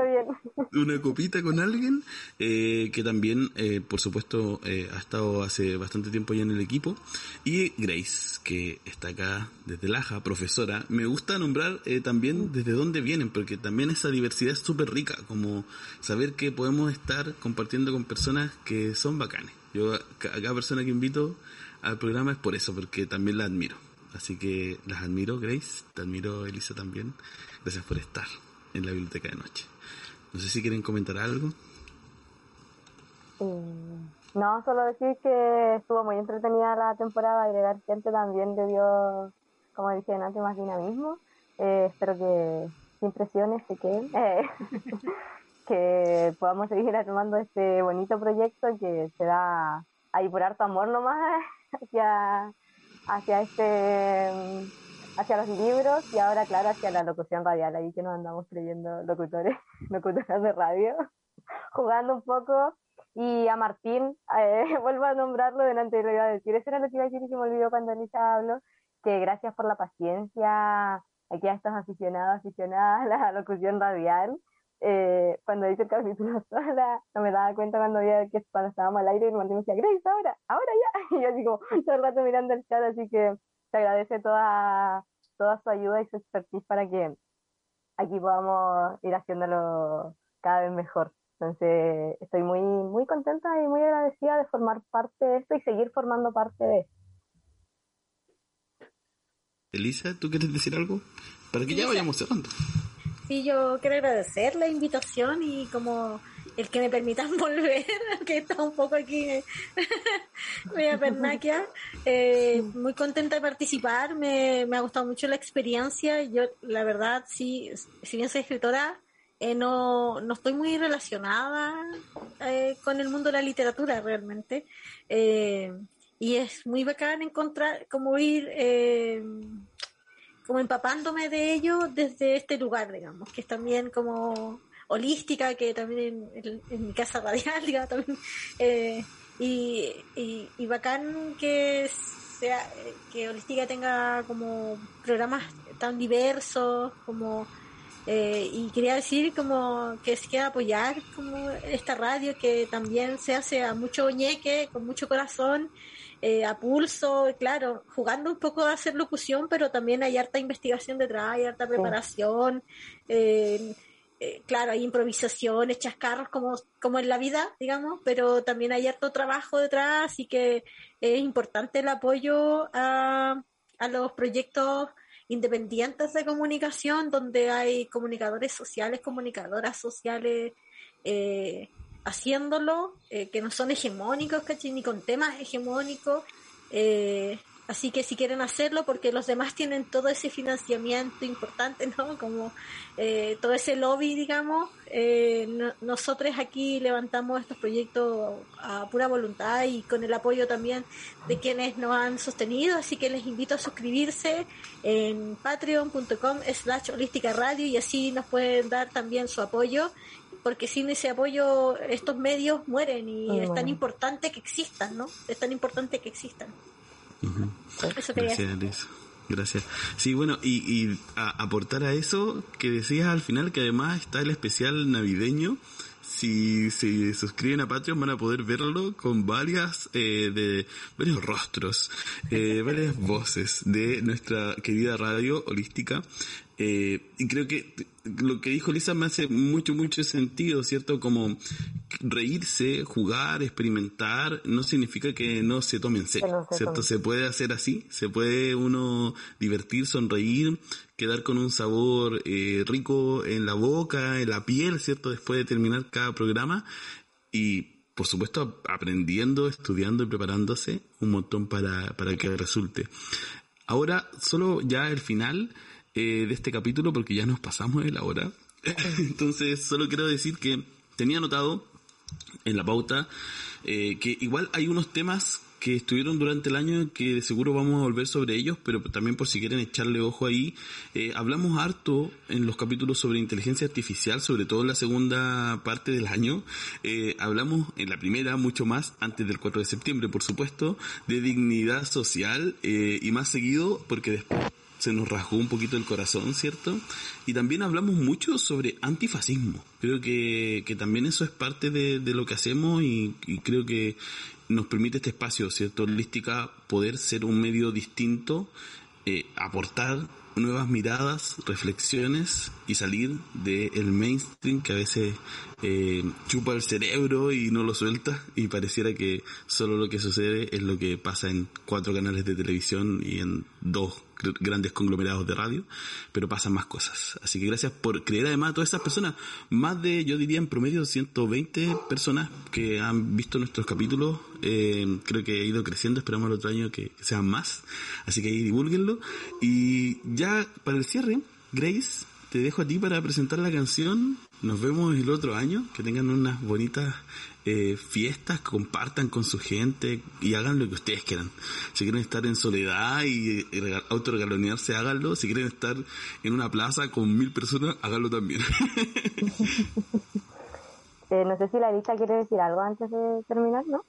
una copita con alguien, eh, que también, eh, por supuesto, eh, ha estado hace bastante tiempo ya en el equipo, y Grace, que está acá desde Laja, profesora. Me gusta nombrar eh, también desde dónde vienen, porque también esa diversidad es súper rica, como saber que podemos estar compartiendo con personas que son bacanes. Yo a cada persona que invito al programa es por eso, porque también la admiro. Así que las admiro, Grace, te admiro, Elisa, también. Gracias por estar en la biblioteca de noche. No sé si quieren comentar algo. no, solo decir que estuvo muy entretenida la temporada, agregar gente también le dio, como dije antes, más dinamismo. Eh, espero que sin presiones se queden. Eh, que podamos seguir armando este bonito proyecto que se da ahí por harto amor nomás hacia, hacia este hacia los libros y ahora claro hacia la locución radial. Ahí que nos andamos creyendo locutores locutoras de radio jugando un poco. Y a Martín eh, vuelvo a nombrarlo delante de lo iba a decir eso era lo que iba a decir y se me olvidó cuando Elisa habló que gracias por la paciencia aquí a estos aficionados aficionadas a la locución radial eh, cuando hice el capítulo sola, no me daba cuenta cuando había que cuando estábamos al aire y Martín me decía, Grace, ahora, ahora ya. Y yo así como todo el rato mirando el chat, así que te agradece toda, toda su ayuda y su expertise para que aquí podamos ir haciéndolo cada vez mejor. Entonces, estoy muy, muy contenta y muy agradecida de formar parte de esto y seguir formando parte de esto. Elisa, ¿tú quieres decir algo? Para que ya vayamos cerrando. Sí, yo quiero agradecer la invitación y como el que me permitan volver, que está un poco aquí media pernaquia. Eh, muy contenta de participar, me, me ha gustado mucho la experiencia. Yo, la verdad, sí, si bien soy escritora, eh, no, no estoy muy relacionada eh, con el mundo de la literatura realmente. Y es muy bacán encontrar, como ir como empapándome de ello desde este lugar, digamos, que es también como holística, que también en, mi casa radial, digamos, también, eh, y, y, bacán que sea, que holística tenga como programas tan diversos, como, eh, y quería decir como que se quiera apoyar como esta radio que también se hace a mucho ñeque, con mucho corazón, eh, a pulso, claro, jugando un poco a hacer locución, pero también hay harta investigación detrás, hay harta preparación, eh, eh, claro, hay improvisaciones, chascarros como, como en la vida, digamos, pero también hay harto trabajo detrás, así que es importante el apoyo a, a los proyectos independientes de comunicación, donde hay comunicadores sociales, comunicadoras sociales, eh, haciéndolo, eh, que no son hegemónicos, ¿cachai? Ni con temas hegemónicos. Eh, así que si quieren hacerlo, porque los demás tienen todo ese financiamiento importante, ¿no? Como eh, todo ese lobby, digamos. nosotros aquí levantamos estos proyectos a pura voluntad y con el apoyo también de quienes nos han sostenido. Así que les invito a suscribirse en patreon.com slash holística radio y así nos pueden dar también su apoyo porque sin ese apoyo estos medios mueren y es tan importante que existan, ¿no? Es tan importante que existan. Gracias, Gracias. Sí, bueno, y, aportar a eso que decías al final, que además está el especial navideño. Si se suscriben a Patreon van a poder verlo con varias, eh, de varios rostros, eh, varias voces de nuestra querida radio holística. Eh, y creo que lo que dijo Lisa me hace mucho, mucho sentido, ¿cierto? Como reírse, jugar, experimentar, no significa que no se tome en serio, ¿cierto? Se puede hacer así, se puede uno divertir, sonreír, quedar con un sabor eh, rico en la boca, en la piel, ¿cierto? Después de terminar cada programa y por supuesto, aprendiendo, estudiando y preparándose un montón para, para que resulte. Ahora, solo ya el final eh, de este capítulo, porque ya nos pasamos de la hora. Entonces, solo quiero decir que tenía notado en la pauta eh, que igual hay unos temas que estuvieron durante el año que de seguro vamos a volver sobre ellos, pero también por si quieren echarle ojo ahí, eh, hablamos harto en los capítulos sobre inteligencia artificial, sobre todo en la segunda parte del año, eh, hablamos en la primera mucho más, antes del 4 de septiembre por supuesto, de dignidad social eh, y más seguido porque después se nos rasgó un poquito el corazón, ¿cierto? Y también hablamos mucho sobre antifascismo. Creo que, que también eso es parte de, de lo que hacemos y, creo que nos permite este espacio, ¿cierto? Holística, poder ser un medio distinto, eh, aportar nuevas miradas, reflexiones y salir del mainstream que a veces eh, chupa el cerebro y no lo suelta y pareciera que solo lo que sucede es lo que pasa en cuatro canales de televisión y en dos grandes conglomerados de radio, pero pasan más cosas. Así que gracias por creer además a todas esas personas, más de, yo diría en promedio, 120 personas que han visto nuestros capítulos, eh, creo que ha ido creciendo, esperamos el otro año que sean más, así que ahí divulguenlo. Y ya para el cierre, Grace, te dejo a ti para presentar la canción. Nos vemos el otro año. Que tengan unas bonitas eh, fiestas, compartan con su gente y hagan lo que ustedes quieran. Si quieren estar en soledad y, y autorregalonearse, háganlo. Si quieren estar en una plaza con mil personas, háganlo también. eh, no sé si la lista quiere decir algo antes de terminar, ¿no?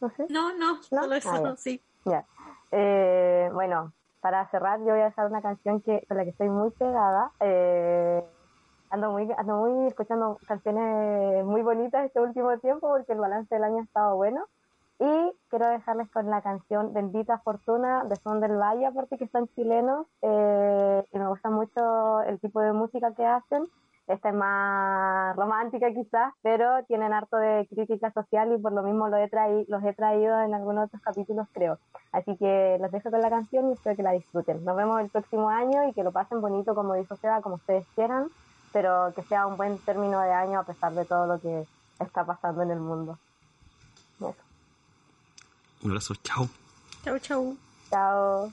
No sé. No, no, ¿No? solo eso, ah, sí. Ya. Eh, bueno, para cerrar, yo voy a dejar una canción que con la que estoy muy pegada. Eh, ando muy, ando muy escuchando canciones muy bonitas este último tiempo porque el balance del año ha estado bueno. Y quiero dejarles con la canción Bendita Fortuna de Son del Valle, aparte que son chilenos eh, y me gusta mucho el tipo de música que hacen. Esta es más romántica quizás, pero tienen harto de crítica social y por lo mismo lo he los he traído en algunos otros capítulos, creo. Así que los dejo con la canción y espero que la disfruten. Nos vemos el próximo año y que lo pasen bonito, como dijo Seba, como ustedes quieran, pero que sea un buen término de año a pesar de todo lo que está pasando en el mundo. Eso. Un abrazo, chao. Chao, chao. Chao.